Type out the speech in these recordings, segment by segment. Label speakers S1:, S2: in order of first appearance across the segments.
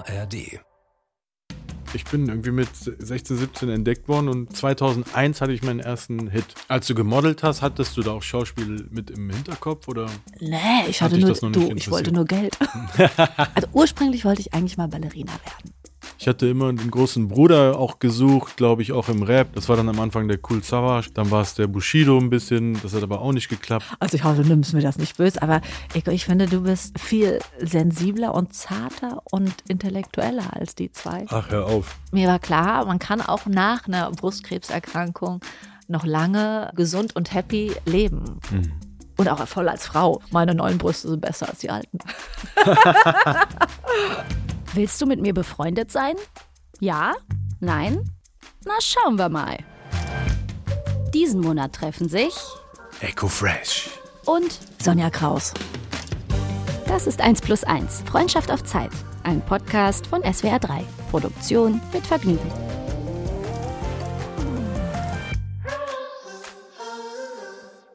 S1: ARD.
S2: Ich bin irgendwie mit 16, 17 entdeckt worden und 2001 hatte ich meinen ersten Hit. Als du gemodelt hast, hattest du da auch Schauspiel mit im Hinterkopf oder?
S3: Nee, ich hatte nur,
S2: das noch nicht
S3: du, ich wollte nur Geld. also ursprünglich wollte ich eigentlich mal Ballerina werden.
S2: Ich hatte immer den großen Bruder auch gesucht, glaube ich, auch im Rap. Das war dann am Anfang der Cool Savage. Dann war es der Bushido ein bisschen. Das hat aber auch nicht geklappt.
S3: Also ich hoffe, du nimmst mir das nicht böse, aber Eko, ich finde, du bist viel sensibler und zarter und intellektueller als die zwei.
S2: Ach, hör auf.
S3: Mir war klar, man kann auch nach einer Brustkrebserkrankung noch lange gesund und happy leben. Und auch voll als Frau. Meine neuen Brüste sind besser als die alten.
S4: Willst du mit mir befreundet sein? Ja? Nein? Na, schauen wir mal. Diesen Monat treffen sich
S2: Echo Fresh.
S4: und
S3: Sonja Kraus.
S4: das ist 1 plus 1, Freundschaft auf Zeit. Ein Podcast von SWR 3. Produktion mit Vergnügen.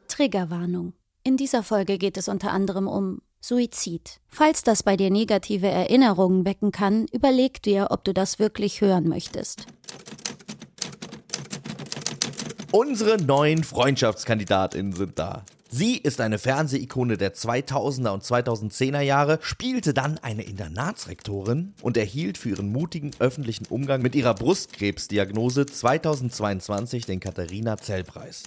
S4: Triggerwarnung. In dieser Folge geht es unter anderem um Suizid. Falls das bei dir negative Erinnerungen wecken kann, überleg dir, ob du das wirklich hören möchtest.
S5: Unsere neuen Freundschaftskandidatinnen sind da. Sie ist eine Fernsehikone der 2000er und 2010er Jahre, spielte dann eine Internatsrektorin und erhielt für ihren mutigen öffentlichen Umgang mit ihrer Brustkrebsdiagnose 2022 den Katharina-Zell-Preis.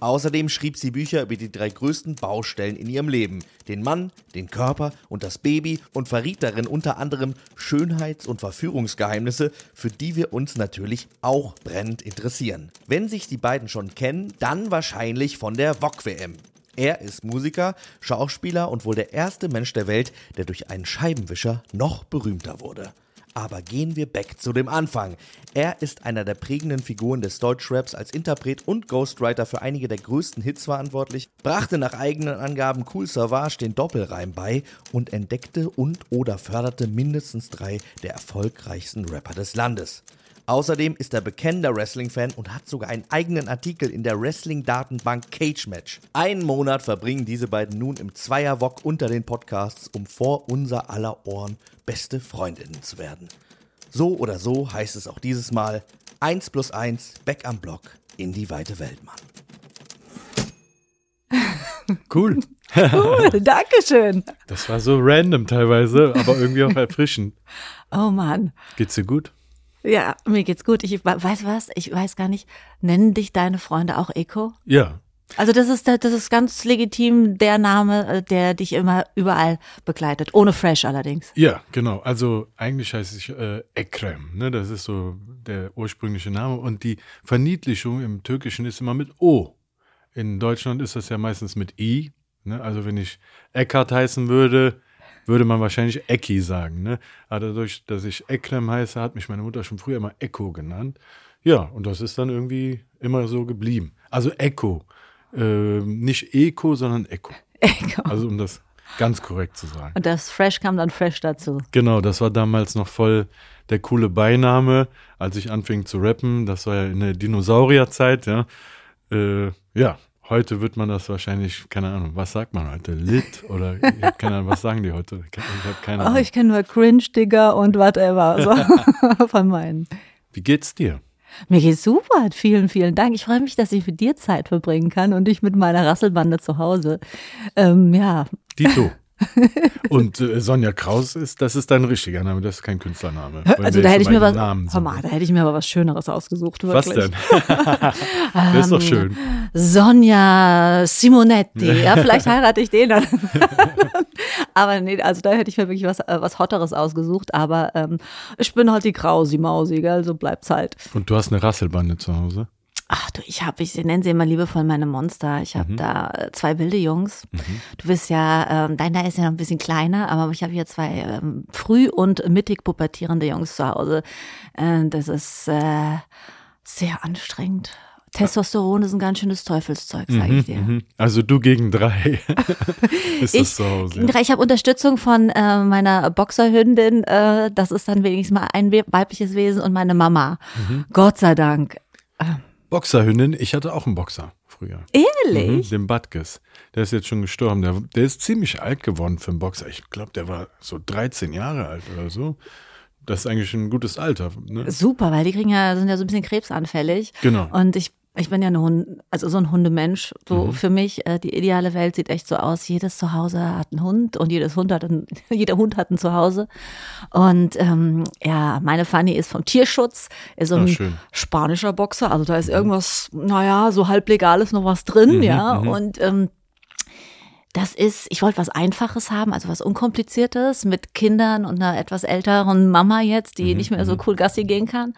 S5: Außerdem schrieb sie Bücher über die drei größten Baustellen in ihrem Leben: den Mann, den Körper und das Baby und verriet darin unter anderem Schönheits- und Verführungsgeheimnisse, für die wir uns natürlich auch brennend interessieren. Wenn sich die beiden schon kennen, dann wahrscheinlich von der VOG-WM. Er ist Musiker, Schauspieler und wohl der erste Mensch der Welt, der durch einen Scheibenwischer noch berühmter wurde. Aber gehen wir back zu dem Anfang. Er ist einer der prägenden Figuren des Deutschraps als Interpret und Ghostwriter für einige der größten Hits verantwortlich, brachte nach eigenen Angaben Cool Savage den Doppelreim bei und entdeckte und oder förderte mindestens drei der erfolgreichsten Rapper des Landes. Außerdem ist er bekennender Wrestling-Fan und hat sogar einen eigenen Artikel in der Wrestling-Datenbank Cage Match. Einen Monat verbringen diese beiden nun im Zweierwok unter den Podcasts, um vor unser aller Ohren beste Freundinnen zu werden. So oder so heißt es auch dieses Mal 1 plus 1 back am Block in die weite Welt, Mann.
S2: Cool.
S3: Cool, Dankeschön.
S2: Das war so random teilweise, aber irgendwie auch erfrischend.
S3: Oh Mann.
S2: Geht's dir gut?
S3: Ja, mir geht's gut. Ich weiß was, ich weiß gar nicht. Nennen dich deine Freunde auch Eko?
S2: Ja.
S3: Also das ist das ist ganz legitim der Name, äh, der dich immer überall begleitet, ohne Fresh allerdings.
S2: Ja, genau. Also eigentlich heiße ich äh, Ekrem. Ne? Das ist so der ursprüngliche Name. Und die Verniedlichung im Türkischen ist immer mit O. In Deutschland ist das ja meistens mit I. Ne? Also wenn ich Eckhard heißen würde, würde man wahrscheinlich Ecki sagen. Ne? Aber dadurch, dass ich Ekrem heiße, hat mich meine Mutter schon früher immer Echo genannt. Ja, und das ist dann irgendwie immer so geblieben. Also Echo. Ähm, nicht Eko, sondern Echo.
S3: Eko.
S2: Also um das ganz korrekt zu sagen.
S3: Und das Fresh kam dann Fresh dazu.
S2: Genau, das war damals noch voll der coole Beiname, als ich anfing zu rappen. Das war ja in der Dinosaurierzeit, ja. Äh, ja, heute wird man das wahrscheinlich, keine Ahnung, was sagt man heute? Lit oder ich hab keine Ahnung, was sagen die heute? Ich habe keine
S3: Oh,
S2: Ahnung.
S3: ich kenne nur Cringe, Digger und whatever. So, von meinen.
S2: Wie geht's dir?
S3: Mir geht's super. Vielen, vielen Dank. Ich freue mich, dass ich mit dir Zeit verbringen kann und ich mit meiner Rasselbande zu Hause. Ähm, ja,
S2: Dito. Und äh, Sonja Kraus ist, das ist dein richtiger Name, das ist kein Künstlername.
S3: Also da hätte ich mir was, hör mal, da hätte ich mir aber was Schöneres ausgesucht.
S2: Was
S3: Wirklich.
S2: denn? das ist doch
S3: Ähm,
S2: schön.
S3: Sonja Simonetti. Ja, vielleicht heirate ich den dann. aber nee, also da hätte ich mir wirklich was, äh, was Hotteres ausgesucht. Aber ähm, ich bin halt die Krausi-Mausi, gell? so bleibt's halt.
S2: Und du hast eine Rasselbande zu Hause?
S3: Ach du, ich habe, ich nenne sie immer liebevoll meine Monster. Ich habe da äh, zwei wilde Jungs. Du bist ja, ähm, deiner ist ja noch ein bisschen kleiner, aber ich habe hier zwei ähm, früh und mittig pubertierende Jungs zu Hause. Äh, das ist äh, sehr anstrengend. Testosteron ist ein ganz schönes Teufelszeug, sage ich dir.
S2: Mhm. Also du gegen drei. ist
S3: Ich,
S2: zu Hause?
S3: gegen drei. ich habe Unterstützung von äh, meiner Boxerhündin. Äh, das ist dann wenigstens mal ein we- weibliches Wesen und meine Mama.
S2: Mhm.
S3: Gott sei Dank.
S2: Boxerhündin, ich hatte auch einen Boxer früher.
S3: Ehrlich?
S2: Mhm, den Butkus. Der ist jetzt schon gestorben. Der, der ist ziemlich alt geworden für einen Boxer. Ich glaube, der war so 13 Jahre alt oder so. Das ist eigentlich ein gutes Alter. Ne?
S3: Super, weil die kriegen ja, sind ja so ein bisschen krebsanfällig.
S2: Genau.
S3: Und ich ich bin ja eine Hund, also so ein Hundemensch. So mhm. für mich, äh, die ideale Welt sieht echt so aus. Jedes Zuhause hat einen Hund und jedes Hund hat ein, jeder Hund hat ein Zuhause. Und ähm, ja, meine Fanny ist vom Tierschutz, ist so ein Ach, spanischer Boxer. Also da ist mhm. irgendwas, naja, so halblegales noch was drin, mhm, ja. Mhm. Und ähm, das ist, ich wollte was Einfaches haben, also was Unkompliziertes mit Kindern und einer etwas älteren Mama jetzt, die mhm, nicht mehr so mhm. cool Gassi gehen kann.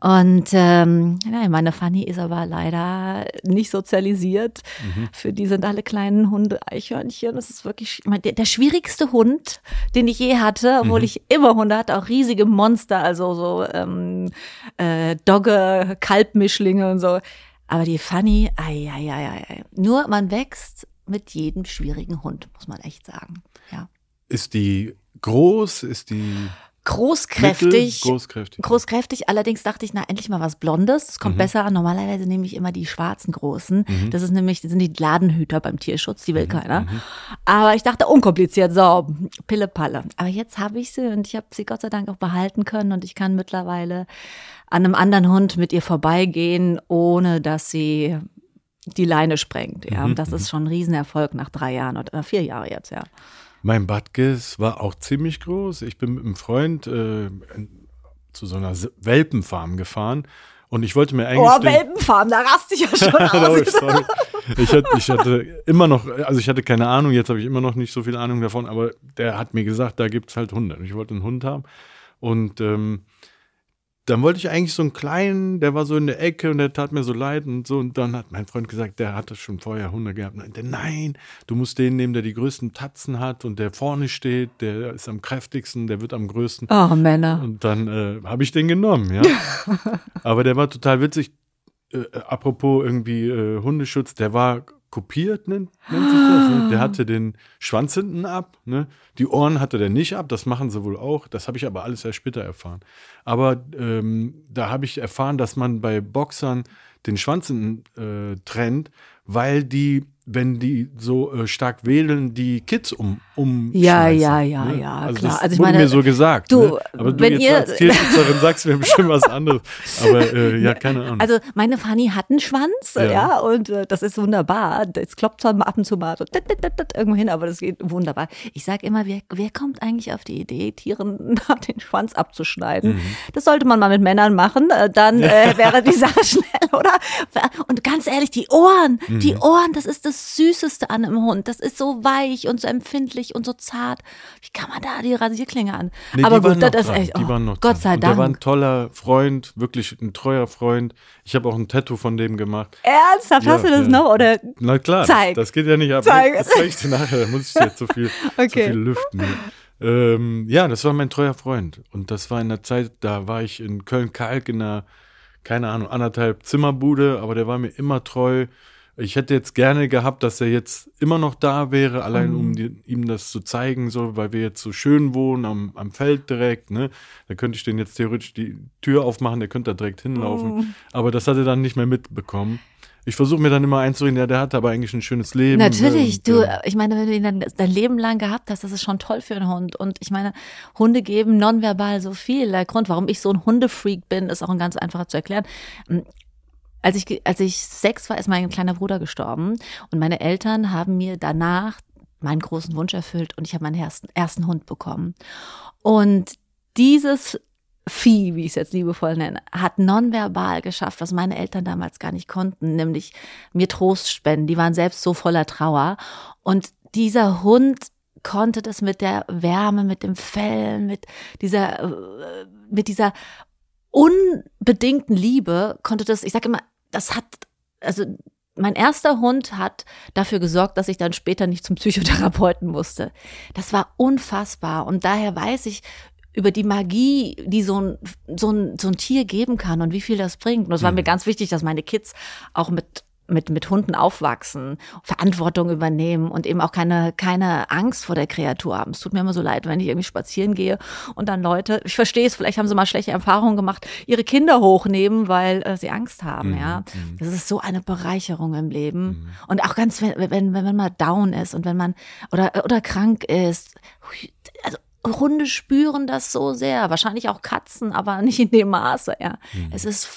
S3: Und ähm, ja, meine Fanny ist aber leider nicht sozialisiert. Mhm. Für die sind alle kleinen Hunde Eichhörnchen. Das ist wirklich der, der, schwierigste Hund, den ich je hatte, obwohl mhm. ich immer Hunde hatte, auch riesige Monster, also so ähm, äh, Dogge, Kalbmischlinge und so. Aber die Fanny, ai, ai, ai, ai. nur man wächst mit jedem schwierigen Hund, muss man echt sagen. Ja.
S2: Ist die groß? Ist die
S3: großkräftig.
S2: Mittel, großkräftig.
S3: Großkräftig. Allerdings dachte ich, na, endlich mal was Blondes. Das kommt mhm. besser an. Normalerweise nehme ich immer die schwarzen großen. Mhm. Das ist nämlich, das sind die Ladenhüter beim Tierschutz. Die will mhm. keiner. Mhm. Aber ich dachte, unkompliziert. So, Pille Palle. Aber jetzt habe ich sie und ich habe sie Gott sei Dank auch behalten können und ich kann mittlerweile an einem anderen Hund mit ihr vorbeigehen, ohne dass sie die Leine sprengt. Ja, mhm. und das ist mhm. schon ein Riesenerfolg nach drei Jahren oder vier Jahre jetzt, ja.
S2: Mein Badges war auch ziemlich groß. Ich bin mit einem Freund äh, zu so einer Welpenfarm gefahren. Und ich wollte mir eigentlich.
S3: Oh, Welpenfarm, da raste ich ja schon aus.
S2: ich, hatte, ich hatte immer noch, also ich hatte keine Ahnung, jetzt habe ich immer noch nicht so viel Ahnung davon, aber der hat mir gesagt, da gibt es halt Hunde. Und ich wollte einen Hund haben. Und ähm, dann wollte ich eigentlich so einen kleinen, der war so in der Ecke und der tat mir so leid und so. Und dann hat mein Freund gesagt, der hatte schon vorher Hunde gehabt. Und nein, du musst den nehmen, der die größten Tatzen hat und der vorne steht, der ist am kräftigsten, der wird am größten.
S3: Oh, Männer.
S2: Und dann äh, habe ich den genommen, ja. Aber der war total witzig. Äh, apropos irgendwie äh, Hundeschutz, der war kopiert, nennt, nennt sich das. Ne? Der hatte den Schwanz hinten ab, ne? die Ohren hatte der nicht ab, das machen sie wohl auch. Das habe ich aber alles erst später erfahren. Aber ähm, da habe ich erfahren, dass man bei Boxern den Schwanz hinten äh, trennt, weil die wenn die so äh, stark wählen, die Kids um um
S3: Ja, ja, ja, ne? ja,
S2: also
S3: klar.
S2: Das also ich wurde meine, mir so gesagt. Du, ne? aber du wenn jetzt ihr, als Tierschützerin sagst mir bestimmt was anderes. Aber äh, ja, keine Ahnung.
S3: Also meine Fanny hat einen Schwanz, ja, ja und äh, das ist wunderbar. Das klopft zwar ab und zu mal so irgendwo hin, aber das geht wunderbar. Ich sage immer, wer, wer kommt eigentlich auf die Idee, Tieren den Schwanz abzuschneiden? Mhm. Das sollte man mal mit Männern machen, äh, dann äh, wäre die Sache schnell, oder? Und ganz ehrlich, die Ohren, mhm. die Ohren, das ist das das Süßeste an einem Hund. Das ist so weich und so empfindlich und so zart. Wie kann man da die Rasierklinge an?
S2: Nee, Aber gut, das ist echt. Oh, die waren noch Gott sei Dank. Der war ein toller Freund, wirklich ein treuer Freund. Ich habe auch ein Tattoo von dem gemacht.
S3: Ernsthaft? Ja, hast du das ja. noch? Oder?
S2: Na klar, Zeig. Das, das geht ja nicht ab. Zeig. Das zeige ich dir nachher, da muss ich dir zu viel, okay. zu viel lüften. Ähm, ja, das war mein treuer Freund. Und das war in der Zeit, da war ich in Köln-Kalk in einer, keine Ahnung, anderthalb Zimmerbude, aber der war mir immer treu. Ich hätte jetzt gerne gehabt, dass er jetzt immer noch da wäre, allein um mhm. die, ihm das zu zeigen, so, weil wir jetzt so schön wohnen am, am Feld direkt, ne? Da könnte ich den jetzt theoretisch die Tür aufmachen, der könnte da direkt hinlaufen. Oh. Aber das hat er dann nicht mehr mitbekommen. Ich versuche mir dann immer einzureden, ja, der hat aber eigentlich ein schönes Leben.
S3: Natürlich, und, du, ja. ich meine, wenn du ihn dann dein Leben lang gehabt hast, das ist schon toll für einen Hund. Und ich meine, Hunde geben nonverbal so viel. Der Grund, warum ich so ein Hundefreak bin, ist auch ein ganz einfacher zu erklären. Als ich, als ich sechs war, ist mein kleiner Bruder gestorben und meine Eltern haben mir danach meinen großen Wunsch erfüllt und ich habe meinen ersten, ersten Hund bekommen. Und dieses Vieh, wie ich es jetzt liebevoll nenne, hat nonverbal geschafft, was meine Eltern damals gar nicht konnten, nämlich mir Trost spenden. Die waren selbst so voller Trauer. Und dieser Hund konnte das mit der Wärme, mit dem Fell, mit dieser, äh, mit dieser unbedingten Liebe, konnte das, ich sage immer, das hat, also mein erster Hund hat dafür gesorgt, dass ich dann später nicht zum Psychotherapeuten musste. Das war unfassbar. Und daher weiß ich über die Magie, die so ein, so ein, so ein Tier geben kann und wie viel das bringt. Und es war mhm. mir ganz wichtig, dass meine Kids auch mit mit, mit Hunden aufwachsen, Verantwortung übernehmen und eben auch keine, keine Angst vor der Kreatur haben. Es tut mir immer so leid, wenn ich irgendwie spazieren gehe und dann Leute, ich verstehe es, vielleicht haben sie mal schlechte Erfahrungen gemacht, ihre Kinder hochnehmen, weil äh, sie Angst haben, mhm. ja. Mhm. Das ist so eine Bereicherung im Leben. Mhm. Und auch ganz, wenn, wenn, wenn man mal down ist und wenn man oder, oder krank ist, also Hunde spüren das so sehr. Wahrscheinlich auch Katzen, aber nicht in dem Maße, ja. Mhm. Es ist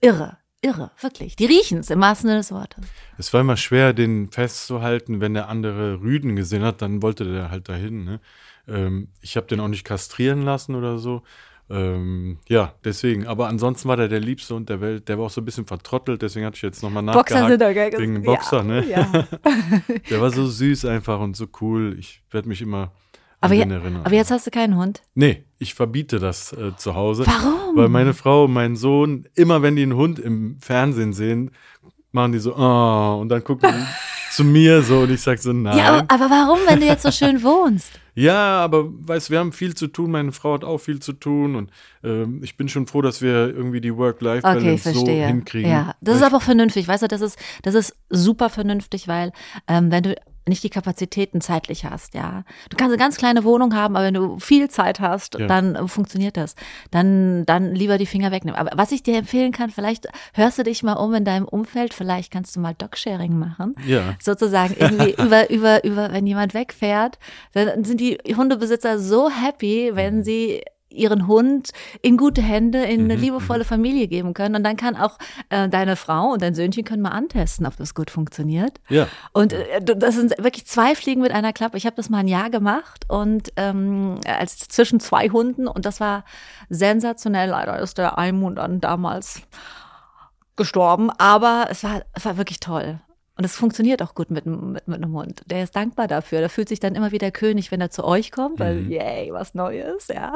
S3: irre. Irre, wirklich. Die riechen es im wahrsten Sinne des Wortes.
S2: Es war immer schwer, den festzuhalten, wenn der andere Rüden gesehen hat, dann wollte der halt dahin. Ne? Ähm, ich habe den auch nicht kastrieren lassen oder so. Ähm, ja, deswegen. Aber ansonsten war der der Liebste und der Welt. Der war auch so ein bisschen vertrottelt, deswegen hatte ich jetzt nochmal nachgehakt. Boxer sind da, wegen Boxer, ja, ne? Ja. der war so süß einfach und so cool. Ich werde mich immer
S3: aber, je, aber, jetzt hast du keinen Hund?
S2: Nee, ich verbiete das äh, zu Hause.
S3: Warum?
S2: Weil meine Frau und mein Sohn, immer wenn die einen Hund im Fernsehen sehen, machen die so, oh, und dann gucken die zu mir so und ich sage so, nein. Ja,
S3: aber, aber warum, wenn du jetzt so schön wohnst?
S2: Ja, aber weißt, wir haben viel zu tun. Meine Frau hat auch viel zu tun und ähm, ich bin schon froh, dass wir irgendwie die Work-Life-Balance okay, so hinkriegen.
S3: Ja, das ist aber auch vernünftig. Weißt du, das ist das ist super vernünftig, weil ähm, wenn du nicht die Kapazitäten zeitlich hast, ja. Du kannst eine ganz kleine Wohnung haben, aber wenn du viel Zeit hast, ja. dann äh, funktioniert das. Dann, dann lieber die Finger wegnehmen. Aber was ich dir empfehlen kann, vielleicht hörst du dich mal um in deinem Umfeld, vielleicht kannst du mal Dogsharing machen.
S2: Ja.
S3: Sozusagen irgendwie über, über, über, wenn jemand wegfährt, dann sind die Hundebesitzer so happy, wenn mhm. sie ihren Hund in gute Hände, in eine mhm, liebevolle mhm. Familie geben können. Und dann kann auch äh, deine Frau und dein Söhnchen können mal antesten, ob das gut funktioniert.
S2: Ja.
S3: Und äh, das sind wirklich zwei Fliegen mit einer Klappe. Ich habe das mal ein Jahr gemacht und ähm, als zwischen zwei Hunden und das war sensationell. Leider ist der Almut dann damals gestorben, aber es war, es war wirklich toll. Und es funktioniert auch gut mit, mit, mit einem Hund. Der ist dankbar dafür. Der fühlt sich dann immer wieder König, wenn er zu euch kommt, weil, mhm. yay, was Neues, ja.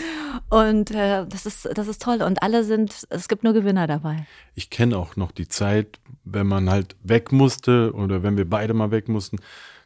S3: Und äh, das, ist, das ist toll. Und alle sind, es gibt nur Gewinner dabei.
S2: Ich kenne auch noch die Zeit, wenn man halt weg musste oder wenn wir beide mal weg mussten,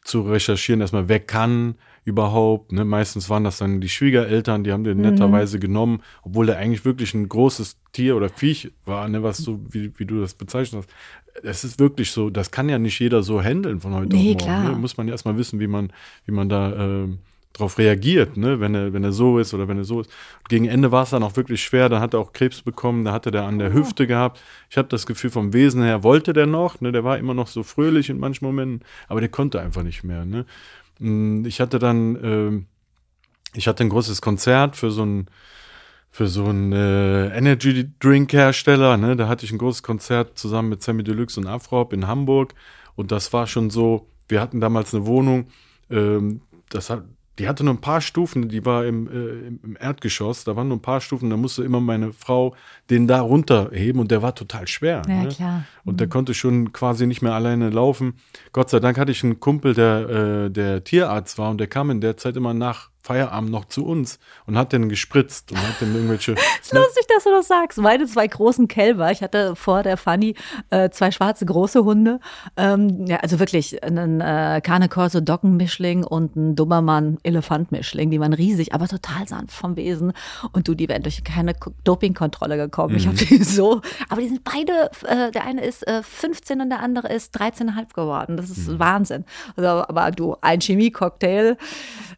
S2: zu recherchieren, dass man weg kann überhaupt. Ne? Meistens waren das dann die Schwiegereltern, die haben den mhm. netterweise genommen, obwohl der eigentlich wirklich ein großes Tier oder Viech war, ne? was du, wie, wie du das bezeichnet hast es ist wirklich so, das kann ja nicht jeder so handeln von heute nee, auf morgen. Klar. Ne? Muss man ja erstmal wissen, wie man, wie man da äh, drauf reagiert, ne? wenn, er, wenn er so ist oder wenn er so ist. Gegen Ende war es dann auch wirklich schwer, da hat er auch Krebs bekommen, da hatte der an der. Hüfte gehabt. Ich habe das Gefühl, vom Wesen her wollte der noch, ne? der war immer noch so fröhlich in manchen Momenten, aber der konnte einfach nicht mehr. Ne? Hm, ich hatte dann, äh, ich hatte ein großes Konzert für so ein für so einen äh, Energy Drink Hersteller. Ne? Da hatte ich ein großes Konzert zusammen mit Sammy Deluxe und Afrop in Hamburg. Und das war schon so, wir hatten damals eine Wohnung, ähm, das hat, die hatte nur ein paar Stufen, die war im, äh, im Erdgeschoss, da waren nur ein paar Stufen, da musste immer meine Frau den da runterheben und der war total schwer.
S3: Ja, ne? klar.
S2: Und mhm. der konnte schon quasi nicht mehr alleine laufen. Gott sei Dank hatte ich einen Kumpel, der, äh, der Tierarzt war und der kam in der Zeit immer nach Feierabend noch zu uns und hat den gespritzt und hat den irgendwelche.
S3: ist lustig, dass du das sagst. Meine zwei großen Kälber. Ich hatte vor der Fanny äh, zwei schwarze große Hunde. Ähm, ja, also wirklich einen äh, Cane Corso Dockenmischling und ein Dummermann Elefantmischling. Die waren riesig, aber total sanft vom Wesen. Und du, die werden durch keine Dopingkontrolle gekommen. Mhm. Ich habe die so. Aber die sind beide. Äh, der eine ist äh, 15 und der andere ist 13,5 geworden. Das ist mhm. Wahnsinn. Also, aber du, ein Chemie-Cocktail,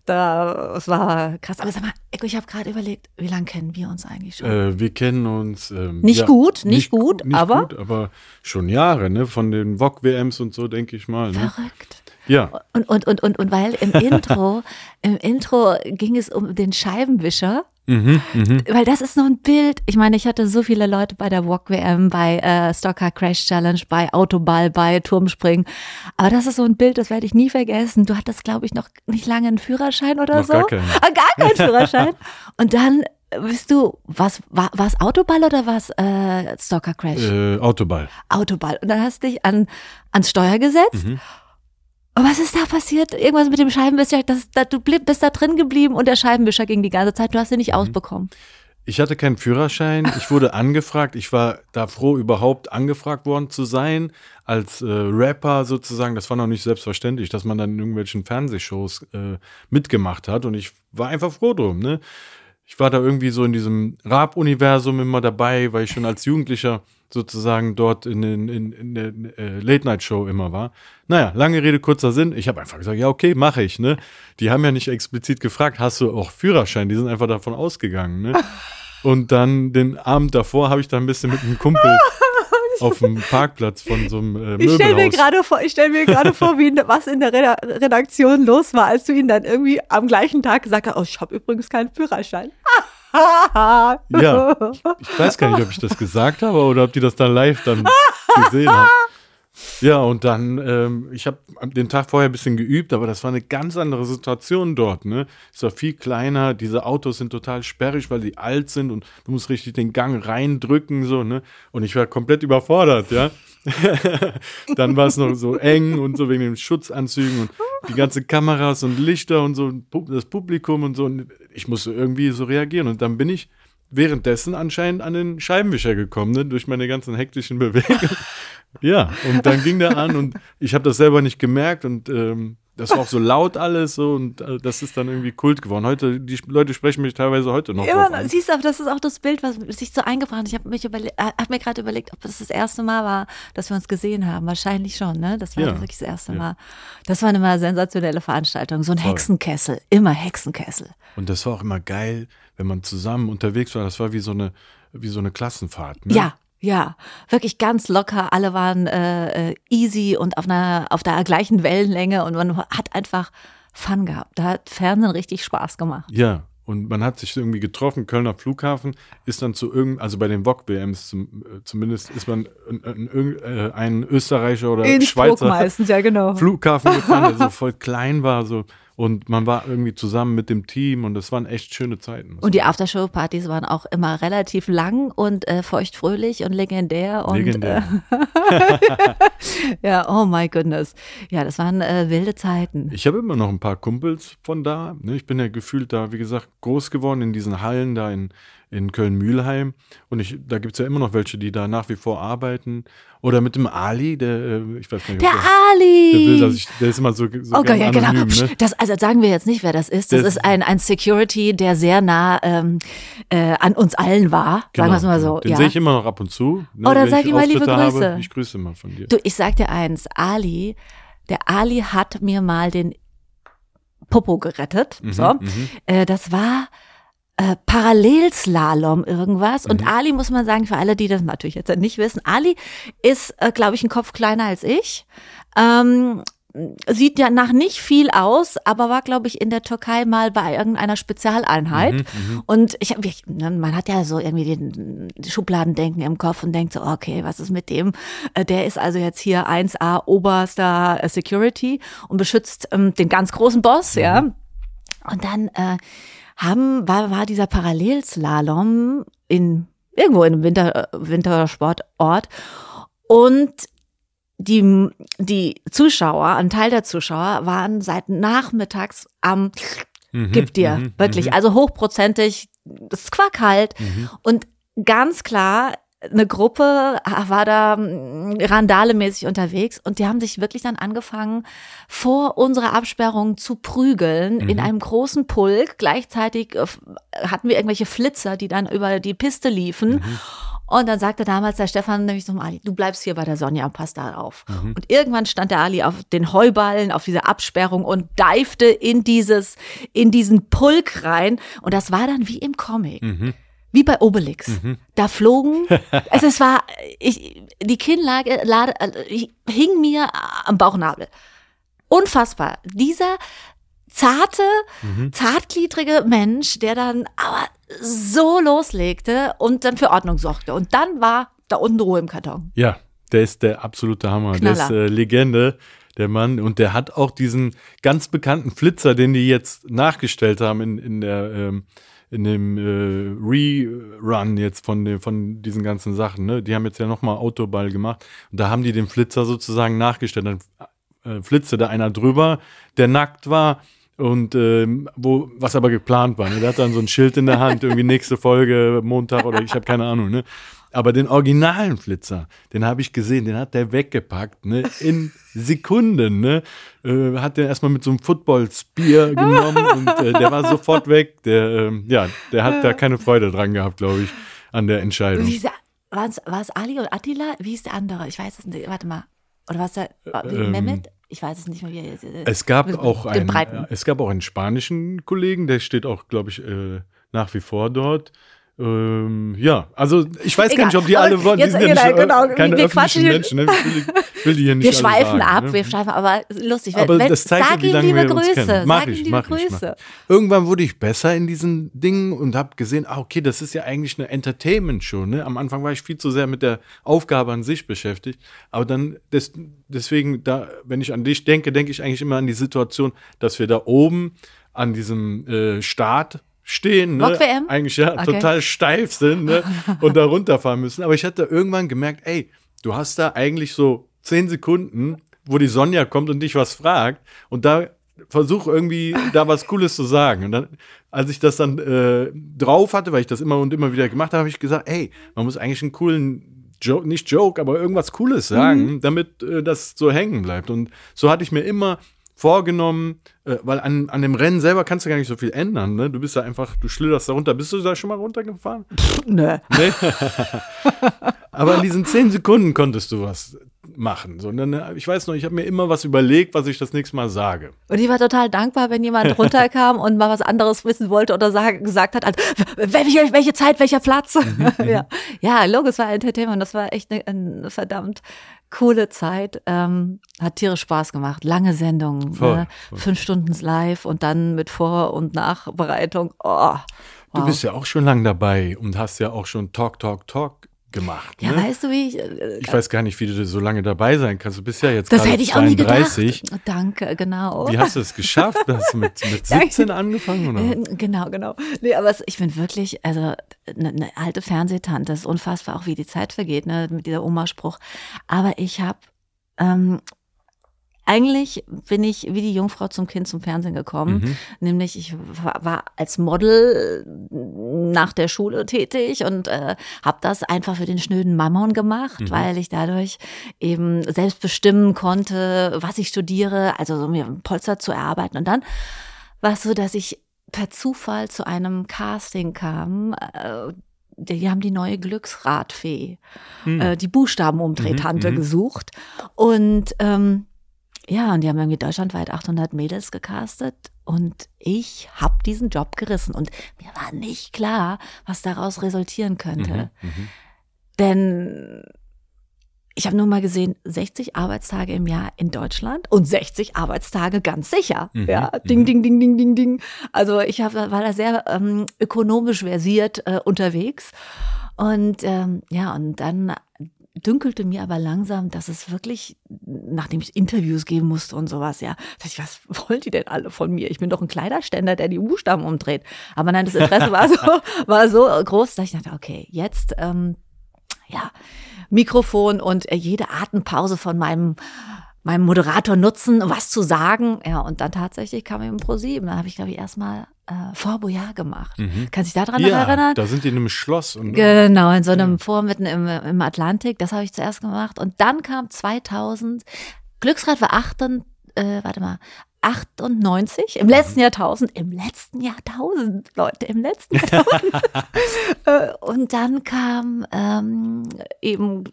S3: da das war krass. Aber sag mal, Eko, ich habe gerade überlegt, wie lange kennen wir uns eigentlich schon?
S2: Äh, wir kennen uns. Ähm,
S3: nicht ja, gut, nicht, nicht gut, nicht aber. Gut,
S2: aber schon Jahre, ne? Von den VOG-WMs und so, denke ich mal.
S3: Ne? Verrückt.
S2: Ja.
S3: Und, und, und, und, und weil im Intro, im Intro ging es um den Scheibenwischer.
S2: Mhm, mh.
S3: Weil das ist noch ein Bild. Ich meine, ich hatte so viele Leute bei der Walk WM, bei äh, Stocker Crash Challenge, bei Autoball, bei Turmspringen. Aber das ist so ein Bild, das werde ich nie vergessen. Du hattest, glaube ich, noch nicht lange einen Führerschein oder
S2: noch
S3: so.
S2: Gar keinen.
S3: Ah, gar keinen Führerschein. Und dann bist du, was war es Autoball oder was äh, Stalker Crash?
S2: Äh, Autoball.
S3: Autoball. Und dann hast du dich an, ans Steuer gesetzt. Mhm. Und was ist da passiert? Irgendwas mit dem Scheibenwischer, das, das, du bist da drin geblieben und der Scheibenwischer ging die ganze Zeit. Du hast ihn nicht mhm. ausbekommen.
S2: Ich hatte keinen Führerschein. Ich wurde angefragt. Ich war da froh, überhaupt angefragt worden zu sein als äh, Rapper sozusagen. Das war noch nicht selbstverständlich, dass man dann in irgendwelchen Fernsehshows äh, mitgemacht hat. Und ich war einfach froh drum. Ne? Ich war da irgendwie so in diesem Rap-Universum immer dabei, weil ich schon als Jugendlicher sozusagen dort in, in, in, in der äh, Late-Night-Show immer war. Naja, lange Rede, kurzer Sinn. Ich habe einfach gesagt, ja, okay, mache ich. Ne? Die haben ja nicht explizit gefragt, hast du auch Führerschein? Die sind einfach davon ausgegangen. Ne? Und dann den Abend davor habe ich da ein bisschen mit einem Kumpel auf dem Parkplatz von so einem äh,
S3: Ich stelle mir
S2: Möbelhaus.
S3: gerade vor, ich stell mir gerade vor, wie, was in der Reda- Redaktion los war, als du ihn dann irgendwie am gleichen Tag gesagt hast, oh, ich habe übrigens keinen Führerschein.
S2: Ja, ich, ich weiß gar nicht, ob ich das gesagt habe oder ob die das dann live dann gesehen haben. Ja, und dann, ähm, ich habe den Tag vorher ein bisschen geübt, aber das war eine ganz andere Situation dort. Ne? Es war viel kleiner, diese Autos sind total sperrig, weil die alt sind und du musst richtig den Gang reindrücken, so, ne? Und ich war komplett überfordert, ja. dann war es noch so eng und so wegen den Schutzanzügen und die ganzen Kameras und Lichter und so, das Publikum und so. Und ich musste irgendwie so reagieren. Und dann bin ich währenddessen anscheinend an den Scheibenwischer gekommen, ne, durch meine ganzen hektischen Bewegungen. Ja, und dann ging der an und ich habe das selber nicht gemerkt und ähm, das war auch so laut alles so und äh, das ist dann irgendwie Kult geworden. Heute, die Leute sprechen mich teilweise heute noch
S3: Immer,
S2: drauf
S3: siehst du, aber das ist auch das Bild, was sich so eingebrannt hat. Ich habe äh, hab mir gerade überlegt, ob das das erste Mal war, dass wir uns gesehen haben. Wahrscheinlich schon, ne? Das war
S2: Ja.
S3: wirklich das erste
S2: Ja.
S3: Mal. Das war eine mal sensationelle Veranstaltung. So ein
S2: Voll.
S3: Hexenkessel. Immer Hexenkessel.
S2: Und das war auch immer geil, wenn man zusammen unterwegs war. Das war wie so eine, wie so eine Klassenfahrt. Ne?
S3: Ja, ja, wirklich ganz locker. Alle waren äh, äh, easy und auf einer auf der gleichen Wellenlänge und man hat einfach Fun gehabt. Da hat Fernsehen richtig Spaß gemacht.
S2: Ja, und man hat sich irgendwie getroffen, Kölner Flughafen, ist dann zu irgendeinem, also bei den VOG-WMs zum, äh, zumindest ist man äh, ein Österreicher oder
S3: Innsbruck
S2: Schweizer
S3: meistens, ja genau.
S2: Flughafen gefahren, der so voll klein war so und man war irgendwie zusammen mit dem Team und das waren echt schöne Zeiten.
S3: Und die Aftershow-Partys waren auch immer relativ lang und äh, feuchtfröhlich und legendär. Und,
S2: Legendär.
S3: Äh, ja, oh my goodness. Ja, das waren äh, wilde Zeiten.
S2: Ich habe immer noch ein paar Kumpels von da. Ne? Ich bin ja gefühlt da, wie gesagt, groß geworden in diesen Hallen da in, in Köln-Mühlheim. Und ich, da gibt es ja immer noch welche, die da nach wie vor arbeiten. Oder mit dem Ali, der, äh, ich weiß nicht,
S3: Der
S2: der,
S3: Ali!
S2: der will, dass ich, der ist immer so, so
S3: Oh Gott, ja, genau.
S2: anonym,
S3: Psst,
S2: ne?
S3: Das, also sagen wir jetzt nicht, wer das ist. Das
S2: Der-
S3: ist ein, ein Security, der sehr nah ähm, äh, an uns allen war. sagen wir es mal so.
S2: genau. Den
S3: ja.
S2: sehe ich immer noch ab und zu. Ne?
S3: Oh,
S2: Wenn
S3: sag
S2: ich
S3: ihm mal liebe Grüße.
S2: Habe, ich grüße mal von dir.
S3: Du, ich sag dir eins, Ali, der Ali hat mir mal den Popo gerettet.
S2: Mhm,
S3: so.
S2: mhm.
S3: Äh, das war äh, Parallelslalom irgendwas. Und
S2: Mhm.
S3: Ali, muss man sagen, für alle, die das natürlich jetzt nicht wissen, Ali ist, äh, glaube ich, ein Kopf kleiner als ich. Ähm, sieht ja nach nicht viel aus, aber war, glaube ich, in der Türkei mal bei irgendeiner Spezialeinheit.
S2: Mhm,
S3: Und ich, hab- ich, ne, man hat ja so irgendwie den Schubladendenken im Kopf und denkt so, okay, was ist mit dem? Äh, Der ist also jetzt hier 1A oberster äh, Security und beschützt ähm, den ganz großen Boss, ja. Und dann äh, haben, war, war dieser Parallelslalom in irgendwo in einem Winter, Wintersportort und die, die Zuschauer, ein Teil der Zuschauer waren seit nachmittags am
S2: Mhm,
S3: Gib dir,
S2: mhm,
S3: wirklich.
S2: mhm.
S3: Also hochprozentig, das ist Quack
S2: Mhm.
S3: Und ganz klar, eine Gruppe war da mm, randalemäßig unterwegs und die haben sich wirklich dann angefangen, vor unserer Absperrung zu prügeln in
S2: Mhm.
S3: einem großen Pulk. Gleichzeitig äh, hatten wir irgendwelche Flitzer, die dann über die Piste liefen.
S2: Mhm.
S3: Und dann sagte damals der Stefan nämlich so, Ali, du bleibst hier bei der Sonja und passt da auf.
S2: Mhm.
S3: Und irgendwann stand der Ali auf den Heuballen, auf dieser Absperrung und divte in dieses, in diesen Pulk rein. Und das war dann wie im Comic.
S2: Mhm.
S3: Wie bei Obelix. Da flogen, also es war, ich, die Kinnlage lade, äh, hing mir am Bauchnabel. Unfassbar. Dieser zarte, zartgliedrige Mensch, der dann aber so loslegte und dann für Ordnung sorgte. Und dann war da unten Ruhe im Karton.
S2: Ja, der ist der absolute Hammer. Der ist
S3: Knaller.
S2: äh, Legende, der Mann. Und der hat auch diesen ganz bekannten Flitzer, den die jetzt nachgestellt haben in, in der ähm, in dem äh, Rerun jetzt von, den, von diesen ganzen Sachen. Ne? Die haben jetzt ja nochmal Autoball gemacht. Und da haben die den Flitzer sozusagen nachgestellt. Dann äh, flitzte da einer drüber, der nackt war. Und ähm, wo, was aber geplant war, ne? Der hat dann so ein Schild in der Hand, irgendwie nächste Folge, Montag oder ich habe keine Ahnung, ne? Aber den originalen Flitzer, den habe ich gesehen, den hat der weggepackt, ne? In Sekunden, ne? Äh, hat den erstmal mit so einem Football-Spear genommen und äh, der war sofort weg. Der, ähm, ja, der hat da keine Freude dran gehabt, glaube ich, an der Entscheidung.
S3: War es Ali und Attila? Wie ist der andere? Ich weiß es nicht. Warte mal. Oder was der?
S2: Ähm,
S3: Mehmet? Ich weiß es nicht mehr. Wie, er-
S2: Es gab
S3: mit
S2: auch einen,
S3: Breiten.
S2: äh, es gab auch einen spanischen Kollegen, der steht auch, glaube ich, äh, nach wie vor dort. Ähm, ja, also ich weiß
S3: Egal.
S2: gar nicht, ob die
S3: Aber
S2: alle wollen. Die
S3: jetzt-
S2: sind ja nicht,
S3: genau, genau.
S2: keine
S3: Wir
S2: öffentlichen
S3: quatschen hier-
S2: Menschen. Ne? Ich will, ich will die hier nicht
S3: Wir schweifen
S2: sagen,
S3: ab,
S2: ne?
S3: wir schweifen, aber lustig.
S2: Aber
S3: Wenn-
S2: das zeigt
S3: sag
S2: wie
S3: ihm
S2: lange
S3: liebe
S2: wir uns
S3: Grüße.
S2: kennen. Mach
S3: sag
S2: ich,
S3: liebe
S2: mach ich,
S3: Grüße.
S2: mach. Irgendwann wurde ich besser in diesen Dingen und habe gesehen, ah, okay, das ist ja eigentlich eine Entertainment-Show. Ne? Am Anfang war ich viel zu sehr mit der Aufgabe an sich beschäftigt. Aber dann, des, deswegen, da, wenn ich an dich denke, denke ich eigentlich immer an die Situation, dass wir da oben an diesem äh, Start stehen, ne? Eigentlich ja
S3: Okay.
S2: total steif sind ne? und da runterfahren müssen. Aber ich hatte irgendwann gemerkt, ey, du hast da eigentlich so zehn Sekunden, wo die Sonja kommt und dich was fragt und da versuch irgendwie da was Cooles zu sagen. Und dann, als ich das dann äh, drauf hatte, weil ich das immer und immer wieder gemacht habe, habe ich gesagt, ey, man muss eigentlich einen coolen Joke, nicht Joke, aber irgendwas Cooles sagen, damit äh, das so hängen bleibt. Und so hatte ich mir immer vorgenommen, äh, weil an, an dem Rennen selber kannst du gar nicht so viel ändern. Ne? Du bist da einfach, du schlitterst da runter. Bist du da schon mal runtergefahren?
S3: Nö.
S2: Nee. Aber in diesen zehn Sekunden konntest du was machen. So, dann, äh, ich weiß noch, ich habe mir immer was überlegt, was ich das nächste Mal sage.
S3: Und ich war total dankbar, wenn jemand runterkam und mal was anderes wissen wollte oder sag, gesagt hat, als, welche, welche Zeit, welcher Platz.
S2: Mhm,
S3: ja. ja, Logo, war Entertainment. Das war echt eine, eine verdammt coole Zeit. Ähm, hat tierisch Spaß gemacht. Lange Sendungen.
S2: Voll,
S3: ne?
S2: voll.
S3: Fünf Stunden live und dann mit Vor- und Nachbereitung. Oh,
S2: Du
S3: wow.
S2: bist ja auch schon lang dabei und hast ja auch schon Talk, Talk, Talk gemacht.
S3: ja,
S2: ne?
S3: weißt du, wie ich. äh,
S2: Ich weiß gar nicht, wie du so lange dabei sein kannst. Du bist ja jetzt
S3: Das
S2: gerade
S3: hätte ich auch nie
S2: 32.
S3: gedacht. Danke, genau.
S2: Wie hast du es geschafft? Hast du mit, mit 17 angefangen? Oder?
S3: Äh, Genau, genau. Nee, aber es, ich bin wirklich, also eine ne alte Fernsehtante, das ist unfassbar, auch wie die Zeit vergeht, ne, mit dieser Oma-Spruch. Aber ich habe, ähm, eigentlich bin ich wie die Jungfrau zum Kind zum Fernsehen gekommen.
S2: Mhm.
S3: Nämlich ich war, als Model nach der Schule tätig und äh, habe das einfach für den schnöden Mammon gemacht,
S2: Mhm.
S3: weil ich dadurch eben selbst bestimmen konnte, was ich studiere, also so mir ein Polster zu erarbeiten. Und dann war es so, dass ich per Zufall zu einem Casting kam. Äh, die haben die neue Glücksradfee,
S2: Hm.
S3: äh, die Buchstabenumdrehtante
S2: Mhm, mhm.
S3: gesucht. Und ähm, ja, und die haben irgendwie deutschlandweit 800 Mädels gecastet und ich habe diesen Job gerissen und mir war nicht klar, was daraus resultieren könnte.
S2: Mhm, mhm.
S3: Denn ich habe nur mal gesehen, 60 Arbeitstage im Jahr in Deutschland und 60 Arbeitstage ganz sicher.
S2: Mhm,
S3: Ja,
S2: mhm.
S3: ding, ding, ding, ding, ding, ding. Also ich hab, war da sehr ähm, ökonomisch versiert äh, unterwegs. Und ähm, ja, und dann dünkelte mir aber langsam, dass es wirklich, nachdem ich Interviews geben musste und sowas, ja, ich, was wollen die denn alle von mir? Ich bin doch ein Kleiderständer, der die Buchstaben umdreht. Aber nein, das Interesse war so, war so groß, dass ich dachte, okay, jetzt, ähm, ja, Mikrofon und äh, jede Atempause von meinem meinem Moderator nutzen, was zu sagen. Ja, und dann tatsächlich kam eben Pro 7. Da habe ich, glaube ich, erstmal äh, Fort Boyard gemacht.
S2: Mhm.
S3: Kannst du dich daran
S2: Ja,
S3: erinnern?
S2: da sind die in einem Schloss. Und,
S3: Genau, in so einem Vor mitten im, im Atlantik. Das habe ich zuerst gemacht. Und dann kam 2000, Glücksrad war 8, äh, warte mal, 98, im letzten Jahrtausend, im letzten Jahrtausend, Leute, im letzten Jahrtausend. Äh, Und dann kam ähm, eben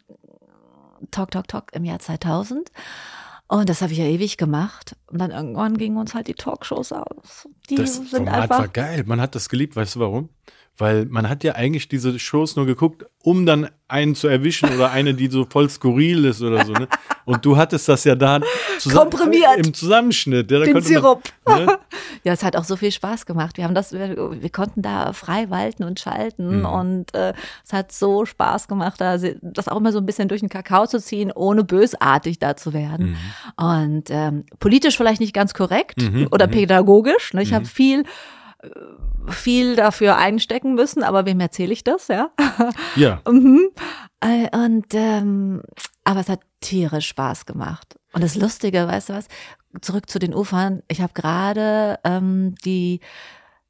S3: Talk, Talk, Talk im Jahr 2000. Und das habe ich ja ewig gemacht. Und dann irgendwann gingen uns halt die Talkshows aus. Die
S2: das
S3: sind
S2: Format
S3: einfach.
S2: war geil. Man hat das geliebt. Weißt du warum? Weil man hat ja eigentlich diese Shows nur geguckt, um dann einen zu erwischen oder eine, die so voll skurril ist oder so. Ne? Und du hattest das ja da zusammen-
S3: Komprimiert.
S2: im Zusammenschnitt. Ja,
S3: Den
S2: konnte man-
S3: Sirup.
S2: ne?
S3: Ja, es hat auch so viel Spaß gemacht. Wir haben das, wir, wir konnten da frei walten und schalten
S2: Mhm.
S3: und äh, es hat so Spaß gemacht, da das auch immer so ein bisschen durch den Kakao zu ziehen, ohne bösartig da zu werden. Und ähm, politisch vielleicht nicht ganz korrekt
S2: Mhm,
S3: oder
S2: mhm.
S3: pädagogisch. Ne? Ich habe viel äh, viel dafür einstecken müssen, aber wem erzähle ich das, ja?
S2: Ja.
S3: Mhm. Äh, Und ähm, aber es hat tierisch Spaß gemacht. Und das Lustige, weißt du was? Zurück zu den Ufern. Ich habe gerade ähm, die